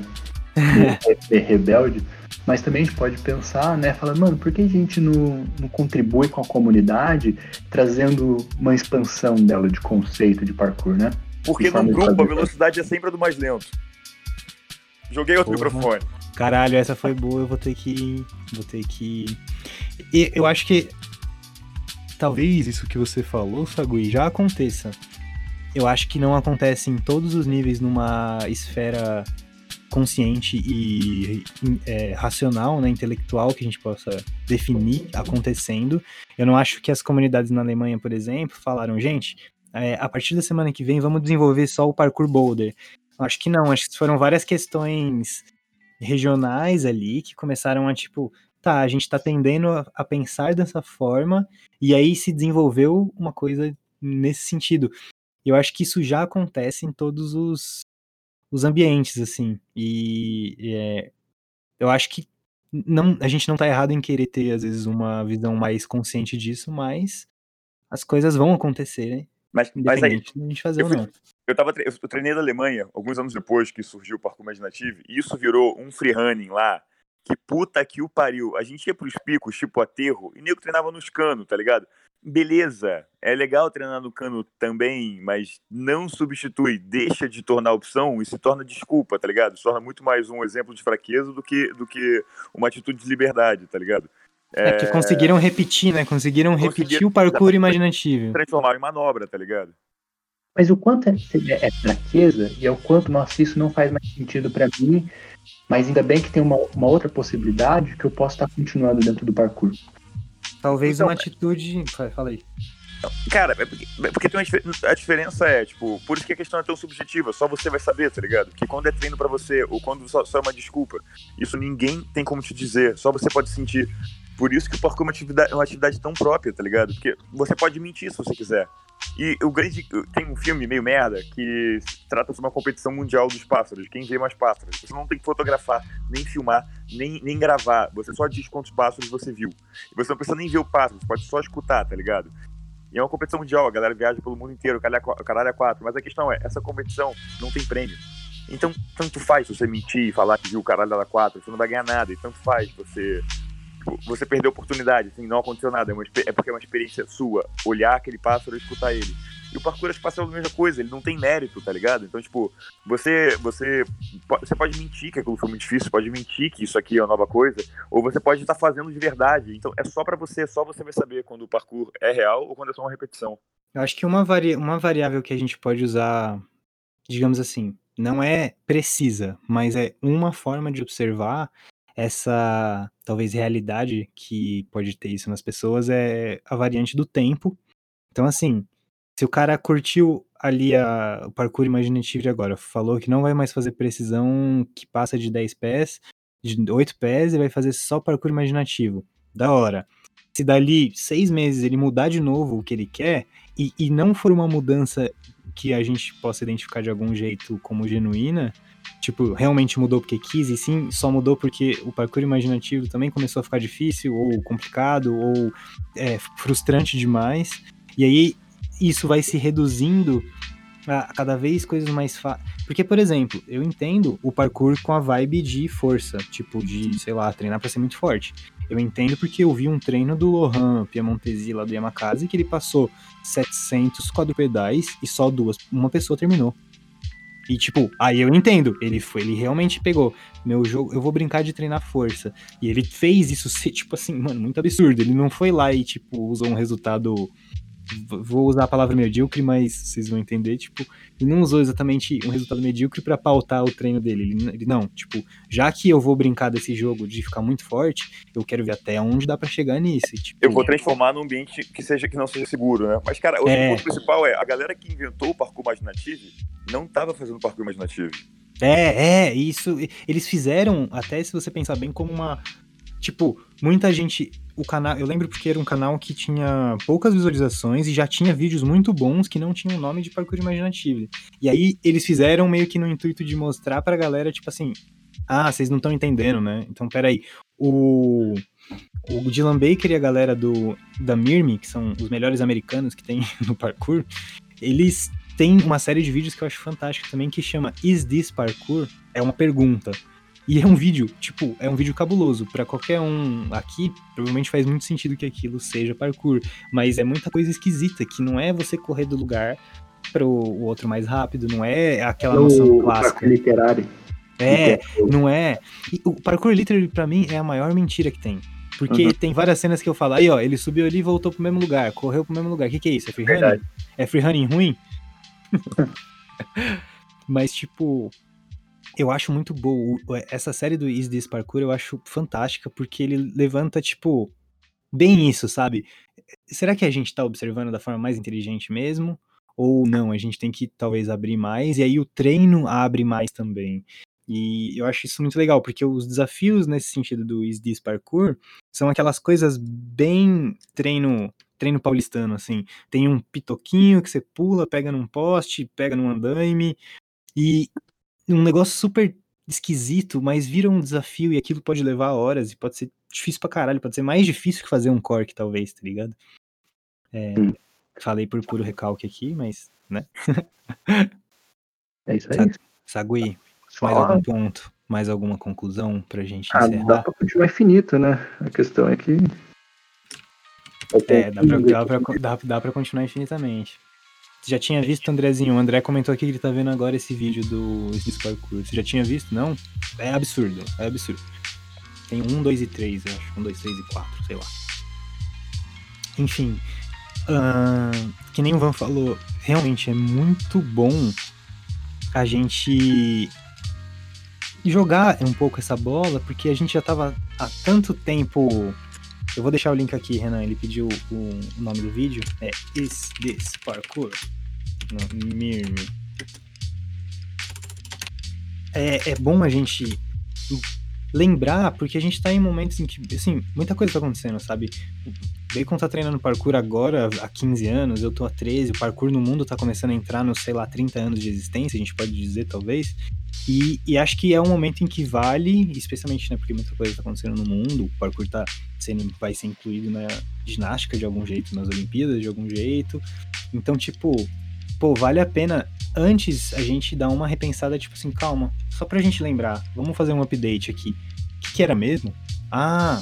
é rebelde mas também a gente pode pensar, né, falando, mano, por que a gente não, não contribui com a comunidade trazendo uma expansão dela de conceito de parkour, né? Porque no grupo a velocidade é sempre a do mais lento. Joguei outro Porra. microfone. Caralho, essa foi boa, eu vou ter que. Vou ter que. E eu acho que. Talvez isso que você falou, Sagui, já aconteça. Eu acho que não acontece em todos os níveis numa esfera consciente e é, racional, né, intelectual que a gente possa definir acontecendo. Eu não acho que as comunidades na Alemanha, por exemplo, falaram, gente, é, a partir da semana que vem vamos desenvolver só o parkour boulder. Acho que não, acho que foram várias questões regionais ali que começaram a tipo, tá, a gente tá tendendo a pensar dessa forma e aí se desenvolveu uma coisa nesse sentido. Eu acho que isso já acontece em todos os os ambientes, assim. E é, eu acho que não, a gente não tá errado em querer ter, às vezes, uma visão mais consciente disso, mas as coisas vão acontecer, né? Mas, mas aí, a gente fazer ou não. Eu, tava, eu treinei na Alemanha, alguns anos depois que surgiu o Parkour Imaginativo, e isso virou um freerunning lá, que puta que o pariu. A gente ia pros picos, tipo aterro, e nego treinava nos canos, tá ligado? beleza, é legal treinar no cano também, mas não substitui, deixa de tornar opção e se torna desculpa, tá ligado? Se torna muito mais um exemplo de fraqueza do que, do que uma atitude de liberdade, tá ligado? É, é que conseguiram repetir, né? Conseguiram, repetir o parkour imaginativo. Transformar em manobra, tá ligado? Mas o quanto é, é fraqueza e é o quanto, nossa, isso não faz mais sentido para mim, mas ainda bem que tem uma, uma outra possibilidade que eu posso estar continuando dentro do parkour. Talvez então, uma atitude. Fala aí. Cara, é porque, é porque tem uma, a diferença é, tipo, por isso que a questão é tão subjetiva, só você vai saber, tá ligado? Que quando é treino para você, ou quando só, só, é uma desculpa, isso ninguém tem como te dizer, só você pode sentir. Por isso que o parkour é uma atividade, é uma atividade tão própria, tá ligado? Porque você pode mentir se você quiser. E o grande. Tem um filme meio merda que trata sobre uma competição mundial dos pássaros. Quem vê mais pássaros. Você não tem que fotografar, nem filmar, nem, nem gravar. Você só diz quantos pássaros você viu. E você não precisa nem ver o pássaro, você pode só escutar, tá ligado? E é uma competição mundial, a galera viaja pelo mundo inteiro, caralho é quatro. Mas a questão é, essa competição não tem prêmio. Então, tanto faz você mentir e falar que viu o caralho da quatro, você não vai ganhar nada. E tanto faz você tipo, você perdeu a oportunidade, assim, não aconteceu nada. É, uma, é porque é uma experiência sua, olhar aquele pássaro e escutar ele. E o parkour acho que passa pela mesma coisa, ele não tem mérito, tá ligado? Então, tipo, você, você, você pode mentir que aquilo foi muito difícil, pode mentir que isso aqui é uma nova coisa, ou você pode estar fazendo de verdade. Então, é só para você, só você vai saber quando o parkour é real ou quando é só uma repetição. Eu acho que uma, vari... uma variável que a gente pode usar, digamos assim, não é precisa, mas é uma forma de observar essa talvez realidade que pode ter isso nas pessoas é a variante do tempo. Então, assim, se o cara curtiu ali a, o parkour imaginativo agora, falou que não vai mais fazer precisão que passa de 10 pés, de 8 pés e vai fazer só parkour imaginativo. Da hora. Se dali seis meses ele mudar de novo o que ele quer, e, e não for uma mudança que a gente possa identificar de algum jeito como genuína, tipo, realmente mudou porque quis, e sim, só mudou porque o parkour imaginativo também começou a ficar difícil, ou complicado, ou é, frustrante demais. E aí isso vai se reduzindo a cada vez coisas mais fáceis. Porque, por exemplo, eu entendo o parkour com a vibe de força, tipo, de, sei lá, treinar pra ser muito forte. Eu entendo porque eu vi um treino do Lohan Piemontesi lá do Yamakasi que ele passou 700 quadrupedais e só duas, uma pessoa terminou. E tipo, aí eu entendo, ele foi, ele realmente pegou meu jogo, eu vou brincar de treinar força. E ele fez isso ser tipo assim, mano, muito absurdo. Ele não foi lá e tipo usou um resultado vou usar a palavra medíocre, mas vocês vão entender, tipo, ele não usou exatamente um resultado medíocre para pautar o treino dele. Ele, ele, não, tipo, já que eu vou brincar desse jogo de ficar muito forte, eu quero ver até onde dá para chegar nisso. tipo, eu vou transformar num ambiente que seja que não seja seguro, né? Mas cara, o é... ponto principal é a galera que inventou o parkour imaginativo não tava fazendo parkour imaginativo. É, é, isso. Eles fizeram, até se você pensar bem, como uma Tipo, muita gente. O canal. Eu lembro porque era um canal que tinha poucas visualizações e já tinha vídeos muito bons que não tinham nome de parkour imaginativo. E aí eles fizeram meio que no intuito de mostrar pra galera, tipo assim. Ah, vocês não estão entendendo, né? Então, peraí. O. O Dylan Baker e a galera do da Mirmi, que são os melhores americanos que tem no parkour, eles têm uma série de vídeos que eu acho fantástica também que chama Is This Parkour? É uma pergunta. E é um vídeo, tipo, é um vídeo cabuloso. para qualquer um aqui, provavelmente faz muito sentido que aquilo seja parkour. Mas é muita coisa esquisita, que não é você correr do lugar pro o outro mais rápido, não é aquela é noção clássica. Literário. É, não é. E o parkour literário, pra mim, é a maior mentira que tem. Porque uhum. tem várias cenas que eu falo, aí ó, ele subiu ali e voltou pro mesmo lugar, correu pro mesmo lugar. O que, que é isso? É freerunning? É freerunning ruim? Mas, tipo, eu acho muito boa. Essa série do Is This Parkour eu acho fantástica, porque ele levanta, tipo, bem isso, sabe? Será que a gente tá observando da forma mais inteligente mesmo? Ou não? A gente tem que talvez abrir mais, e aí o treino abre mais também. E eu acho isso muito legal, porque os desafios nesse sentido do Is This Parkour são aquelas coisas bem treino treino paulistano, assim. Tem um pitoquinho que você pula, pega num poste, pega num andaime, e um negócio super esquisito, mas vira um desafio e aquilo pode levar horas e pode ser difícil pra caralho, pode ser mais difícil que fazer um cork, talvez, tá ligado? É, falei por puro recalque aqui, mas, né? é isso aí. Sagui, mais algum ponto, mais alguma conclusão pra gente ah, encerrar? Dá pra continuar infinito, né? A questão é que... É, dá pra, dá, pra, dá, dá pra continuar infinitamente. Você já tinha visto, Andrezinho? O André comentou aqui que ele tá vendo agora esse vídeo do Sniss Parkour. Você já tinha visto? Não? É absurdo, é absurdo. Tem um, dois e três, eu acho. Um, dois, três e quatro, sei lá. Enfim. Uh, que nem o Van falou, realmente é muito bom a gente jogar um pouco essa bola, porque a gente já tava há tanto tempo. Eu vou deixar o link aqui, Renan. Ele pediu o, nome do vídeo. É Is This Parkour? Mirme. É, é bom a gente lembrar, porque a gente tá em momentos em que, assim, muita coisa tá acontecendo, sabe? Bacon tá treinando parkour agora há 15 anos, eu tô há 13, o parkour no mundo tá começando a entrar nos, sei lá, 30 anos de existência, a gente pode dizer, talvez. E, e acho que é um momento em que vale, especialmente, né, porque muita coisa tá acontecendo no mundo, o parkour tá sendo, vai ser incluído na ginástica de algum jeito, nas Olimpíadas de algum jeito. Então, tipo, pô, vale a pena antes a gente dar uma repensada, tipo assim, calma, só pra gente lembrar, vamos fazer um update aqui. O que, que era mesmo? Ah,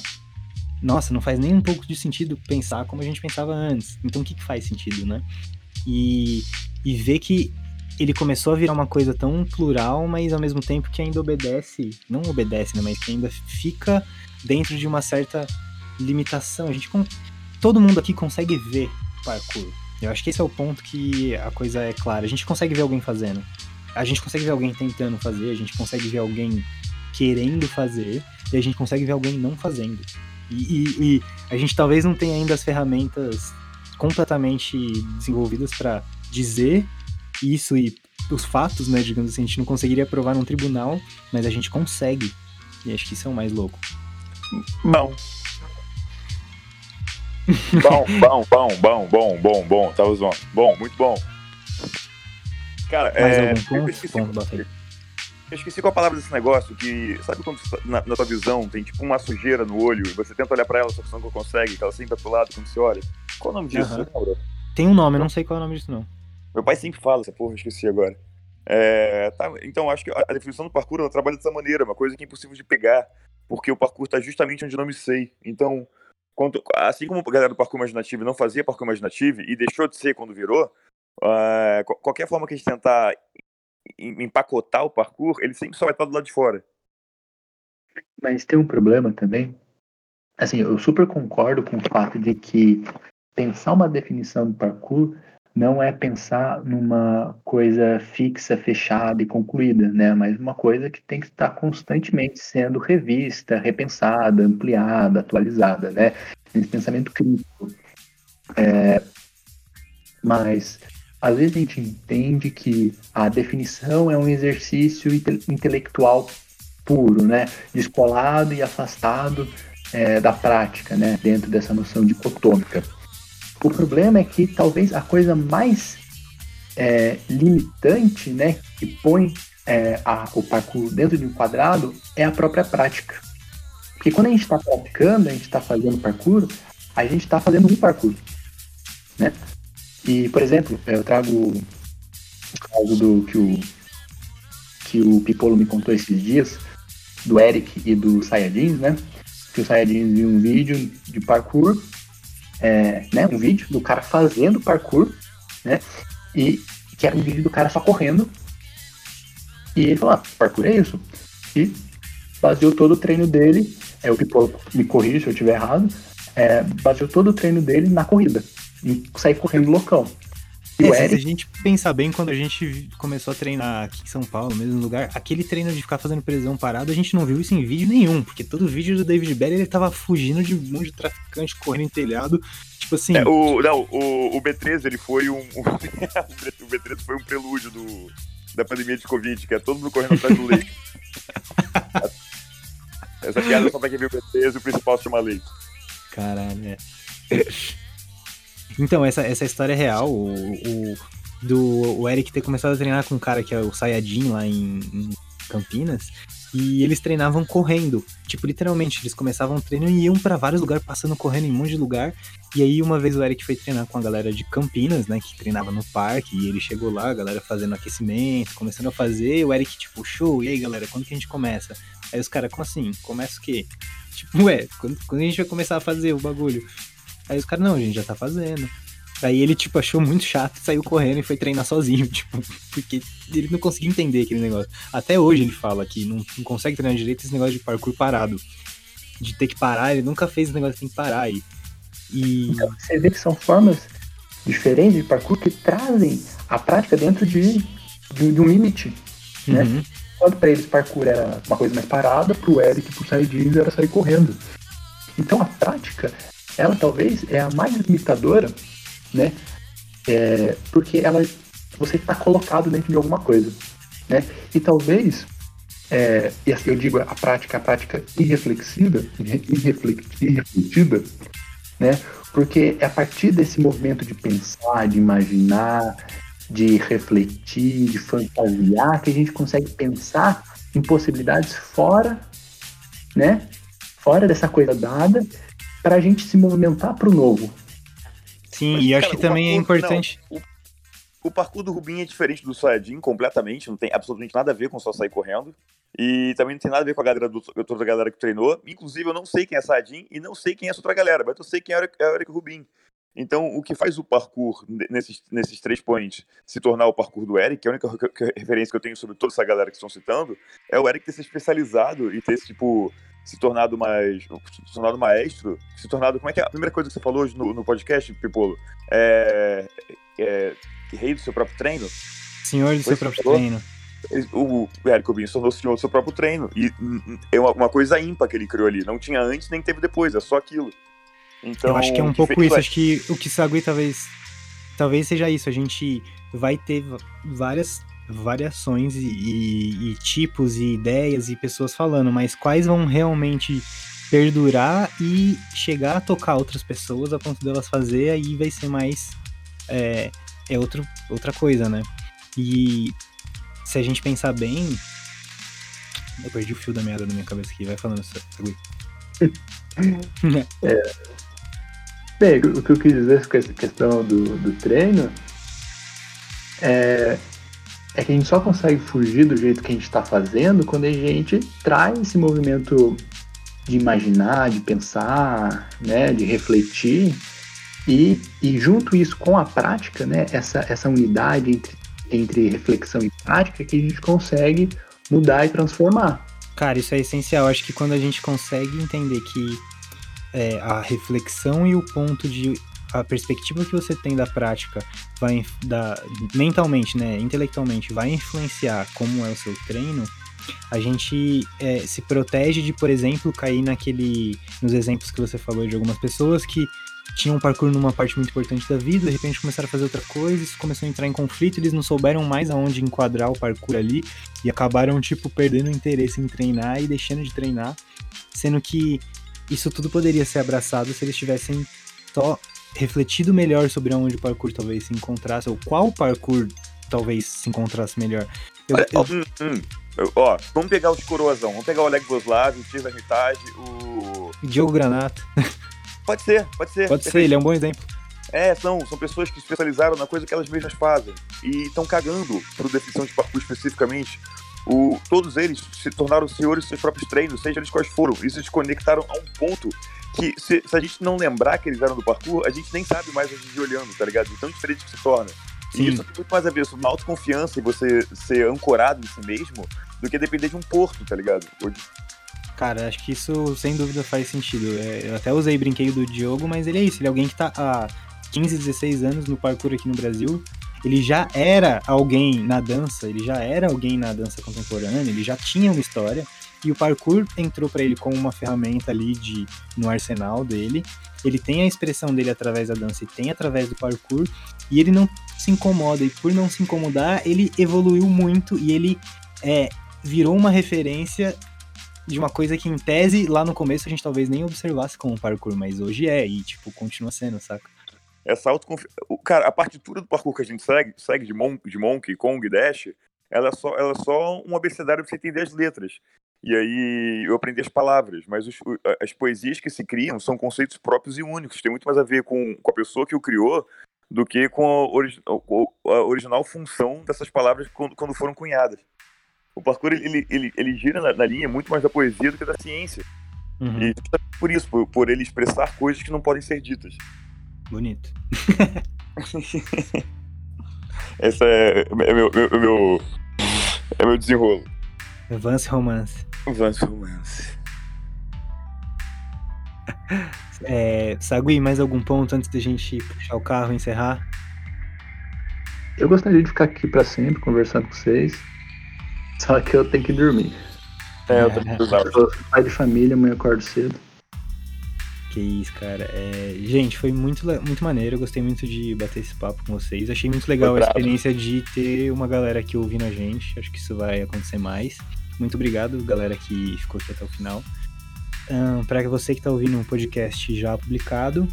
nossa, não faz nem um pouco de sentido pensar como a gente pensava antes. Então o que, que faz sentido, né? E, e ver que ele começou a virar uma coisa tão plural, mas ao mesmo tempo que ainda obedece, não obedece, né, mas que ainda fica dentro de uma certa limitação. A gente todo mundo aqui consegue ver parkour. Eu acho que esse é o ponto que a coisa é clara. A gente consegue ver alguém fazendo. A gente consegue ver alguém tentando fazer, a gente consegue ver alguém querendo fazer, e a gente consegue ver alguém não fazendo. E, e, e a gente talvez não tenha ainda as ferramentas completamente desenvolvidas para dizer isso e os fatos, né, digamos assim, a gente não conseguiria provar num tribunal, mas a gente consegue. E acho que isso é o mais louco. Bom. Bom, bom, bom, bom, bom, bom, bom, tava zoando. Bom, muito bom. Cara, mais é. ponto? Eu esqueci, eu esqueci qual a palavra desse negócio, que. Sabe quando tá- na, na tua visão tem tipo uma sujeira no olho e você tenta olhar pra ela, só que você não consegue, que ela sempre vai pro lado quando você olha? Qual o nome disso? Lembra? Tem um nome, eu não sei qual é o nome disso não. Meu pai sempre fala essa porra, eu esqueci agora. É, tá, então, acho que a definição do parkour ela trabalha dessa maneira, uma coisa que é impossível de pegar, porque o parkour tá justamente onde eu não me sei. Então, assim como a galera do parkour imaginativo não fazia parkour imaginativo e deixou de ser quando virou, qual- qualquer forma que a gente tentar em- empacotar o parkour, ele sempre só vai estar do lado de fora. Mas tem um problema também. Assim, eu super concordo com o fato de que pensar uma definição do parkour não é pensar numa coisa fixa, fechada e concluída, né? Mas uma coisa que tem que estar constantemente sendo revista, repensada, ampliada, atualizada, né? Esse pensamento crítico. É, mas às vezes a gente entende que a definição é um exercício inte- intelectual puro, né? Descolado e afastado é, da prática, né? Dentro dessa noção dicotômica. O problema é que talvez a coisa mais é, limitante, né? Que põe é, a- o parkour dentro de um quadrado é a própria prática. Porque quando a gente está praticando, a gente está fazendo parkour, a gente está fazendo um parkour, né? E, por exemplo, eu trago o caso do que o que o Pipolo me contou esses dias, do Eric e do Sayajins, né? Que o Sayajins viu um vídeo de parkour, é, né? Um vídeo do cara fazendo parkour, né? E que era um vídeo do cara só correndo. E ele falou, ah, parkour é isso. E baseou todo o treino dele, é o Pipolo me corrija se eu estiver errado, é, baseou todo o treino dele na corrida. E sair correndo loucão. É, o se a gente pensar bem, quando a gente começou a treinar aqui em São Paulo, no mesmo lugar, aquele treino de ficar fazendo prisão parado, a gente não viu isso em vídeo nenhum, porque todo vídeo do David Belly ele tava fugindo de um monte de traficante correndo em telhado. Tipo assim, É, o, não, o, o B13 ele foi um. o B13 foi um prelúdio do, da pandemia de Covid, que é todo mundo correndo atrás do leite. Essa piada só pra quem viu o B13 e o principal se chama leite. Caralho, é. Então, essa, essa história é real. O, o- do o Eric ter começado a treinar com um cara que é o Sayajin lá em, em Campinas. E eles treinavam correndo. Tipo, literalmente, eles começavam o treino e iam pra vários lugares, passando correndo em um monte de lugar. E aí, uma vez o Eric foi treinar com a galera de Campinas, né? Que treinava no parque. E ele chegou lá, a galera fazendo aquecimento, começando a fazer. E o Eric, tipo, show, e aí, galera, quando que a gente começa? Aí os caras, como assim? Começa o quê? Tipo, ué, quando, quando a gente vai começar a fazer o bagulho? Aí os caras, não, a gente já tá fazendo. Aí ele, tipo, achou muito chato, saiu correndo e foi treinar sozinho, tipo, porque ele não conseguia entender aquele negócio. Até hoje ele fala que não, não consegue treinar direito esse negócio de parkour parado. De ter que parar, ele nunca fez esse negócio de ter que parar. E, e você vê que são formas diferentes de parkour que trazem a prática dentro de, de, de um limite. né? Uhum. Enquanto para eles parkour era uma coisa mais parada, pro Eric e pro Saidins era sair correndo. Então a prática, ela talvez é a mais limitadora, né? É, porque ela, você está colocado dentro de alguma coisa, né? E talvez, é, e assim, eu digo a prática, a prática irreflexiva, irrefletida, né? Porque é a partir desse movimento de pensar, de imaginar, de refletir, de fantasiar, que a gente consegue pensar em possibilidades fora, né? Fora dessa coisa dada, para a gente se movimentar para o novo. sim, Mas, e acho cara, que também é importante. não, o, o parkour do Rubinho é diferente do Sayajin completamente, não tem absolutamente nada a ver com só sair correndo. E também não tem nada a ver com a galera do, toda a galera que treinou. Inclusive, eu não sei quem é Sayajin e não sei quem é essa outra galera, mas eu sei quem é o Eric, é o Eric Rubin. Então, o que faz o parkour nesses, nesses três points se tornar o parkour do Eric, que é a única referência que eu tenho sobre toda essa galera que estão citando, é o Eric ter se especializado e ter, tipo, se tornado mais. se tornado maestro, se tornado. Como é que é? A primeira coisa que você falou hoje no, no podcast, Pipolo, é, é. Rei do seu próprio treino? Senhor do seu próprio treino. O Eric Rubin se tornou senhor do seu próprio treino. E é uma coisa ímpar que ele criou ali. Não tinha antes nem teve depois, é só aquilo. Então, eu acho que é um pouco isso. Acho que o que Sagui talvez talvez seja isso. A gente vai ter várias variações e, e, e, tipos e ideias e pessoas falando, mas quais vão realmente perdurar e chegar a tocar outras pessoas a ponto delas fazer, aí vai ser mais é, é outro, outra coisa, né? E se a gente pensar bem, eu perdi o fio da meada na minha cabeça aqui, vai falando, Sagui. é, Bem, o que eu quis dizer com essa questão do, do treino é, é que a gente só consegue fugir do jeito que a gente está fazendo quando a gente traz esse movimento de imaginar, de pensar, né, de refletir e, e junto isso com a prática, né, essa, essa unidade entre, entre reflexão e prática que a gente consegue mudar e transformar. Cara, isso é essencial. Acho que quando a gente consegue entender que é, a reflexão e o ponto de a perspectiva que você tem da prática vai da, mentalmente, né, intelectualmente, vai influenciar como é o seu treino, a gente é, se protege de, por exemplo, cair naquele, nos exemplos que você falou de algumas pessoas que tinham um parkour numa parte muito importante da vida, de repente começaram a fazer outra coisa, isso começou a entrar em conflito, eles não souberam mais aonde enquadrar o parkour ali e acabaram, tipo, perdendo interesse em treinar e deixando de treinar, sendo que isso tudo poderia ser abraçado se eles tivessem só refletido melhor sobre onde o parkour talvez se encontrasse, ou qual parkour talvez se encontrasse melhor. Eu, eu... Hum, hum. Ó, vamos pegar os coroazão, vamos pegar o Oleg Voslav, o Tis Armitage, o... Diogo Granato. Pode ser, pode ser. Pode ser, ele é um bom exemplo. É, são, são pessoas que se especializaram na coisa que elas mesmas fazem e estão cagando pro definição de parkour especificamente o, todos eles se tornaram senhores dos seus próprios treinos, seja eles quais foram. Isso se conectaram a um ponto que, se, se, a gente não lembrar que eles eram do parkour, a gente nem sabe mais a gente olhando, tá ligado? De tão diferente que se torna. Sim. E isso tem muito mais a ver com autoconfiança e você ser ancorado em si mesmo do que depender de um porto, tá ligado? Hoje. Cara, acho que isso sem dúvida faz sentido. É, eu até usei brinquedo do Diogo, mas ele é isso, ele é alguém que tá há 15, 16 anos no parkour aqui no Brasil ele já era alguém na dança, ele já era alguém na dança contemporânea, ele já tinha uma história, e o parkour entrou para ele como uma ferramenta ali de, no arsenal dele. Ele tem a expressão dele através da dança e tem através do parkour, e ele não se incomoda, e por não se incomodar, ele evoluiu muito e ele é, virou uma referência de uma coisa que em tese lá no começo a gente talvez nem observasse como parkour, mas hoje é, e tipo, continua sendo, saca? essa autoconfiança. Cara, a partitura do parkour que a gente segue, segue de, Mon de Monkey, Kong, Dash, ela é, só, ela é só um abecedário pra você entender as letras. E aí eu aprendi as palavras, mas os, as poesias que se criam são conceitos próprios e únicos. Tem muito mais a ver com, com a pessoa que o criou do que com a, a original função dessas palavras quando, quando foram cunhadas. O parkour ele, ele, ele gira na, na, linha muito mais da poesia do que da ciência. Uhum. E por isso, por, por ele expressar coisas que não podem ser ditas. Bonito. Esse é, é meu, meu, meu, é meu desenrolo. Avance romance. Avance romance. É, Sagui, mais algum ponto antes da gente puxar o carro e encerrar? Eu gostaria de ficar aqui para sempre conversando com vocês. Só que eu tenho que dormir. É, eu, é. eu sou pai de família, amanhã acordo cedo. Que isso, cara. É... Gente, foi muito, muito maneiro. Eu gostei muito de bater esse papo com vocês. Achei muito legal a experiência de ter uma galera aqui ouvindo a gente. Acho que isso vai acontecer mais. Muito obrigado, galera que ficou aqui até o final. Um, para você que está ouvindo um podcast já publicado,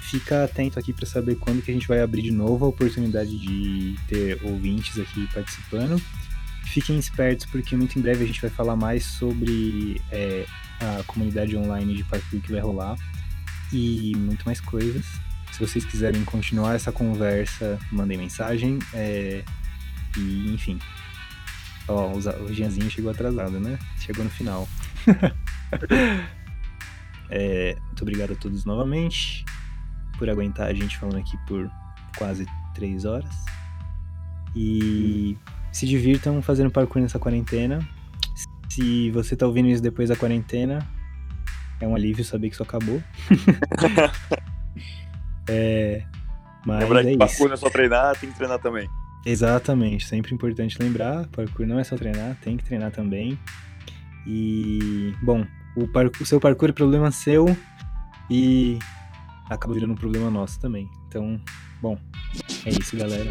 fica atento aqui para saber quando que a gente vai abrir de novo a oportunidade de ter ouvintes aqui participando. Fiquem espertos porque muito em breve a gente vai falar mais sobre é, a comunidade online de parkour que vai rolar e muito mais coisas. Se vocês quiserem continuar essa conversa, mandem mensagem. É, e, enfim. Ó, o Gianzinho chegou atrasado, né? Chegou no final. é, muito obrigado a todos novamente. por aguentar a gente falando aqui por quase três horas. E se divirtam fazendo parkour nessa quarentena. Se você tá ouvindo isso depois da quarentena, é um alívio saber que isso acabou. é, mas Lembrar é que parkour não é só treinar, tem que treinar também. Exatamente, sempre importante lembrar, parkour não é só treinar, tem que treinar também. E, bom, o, parkour- seu parkour é problema seu e acaba virando um problema nosso também. Então, bom, é isso, galera.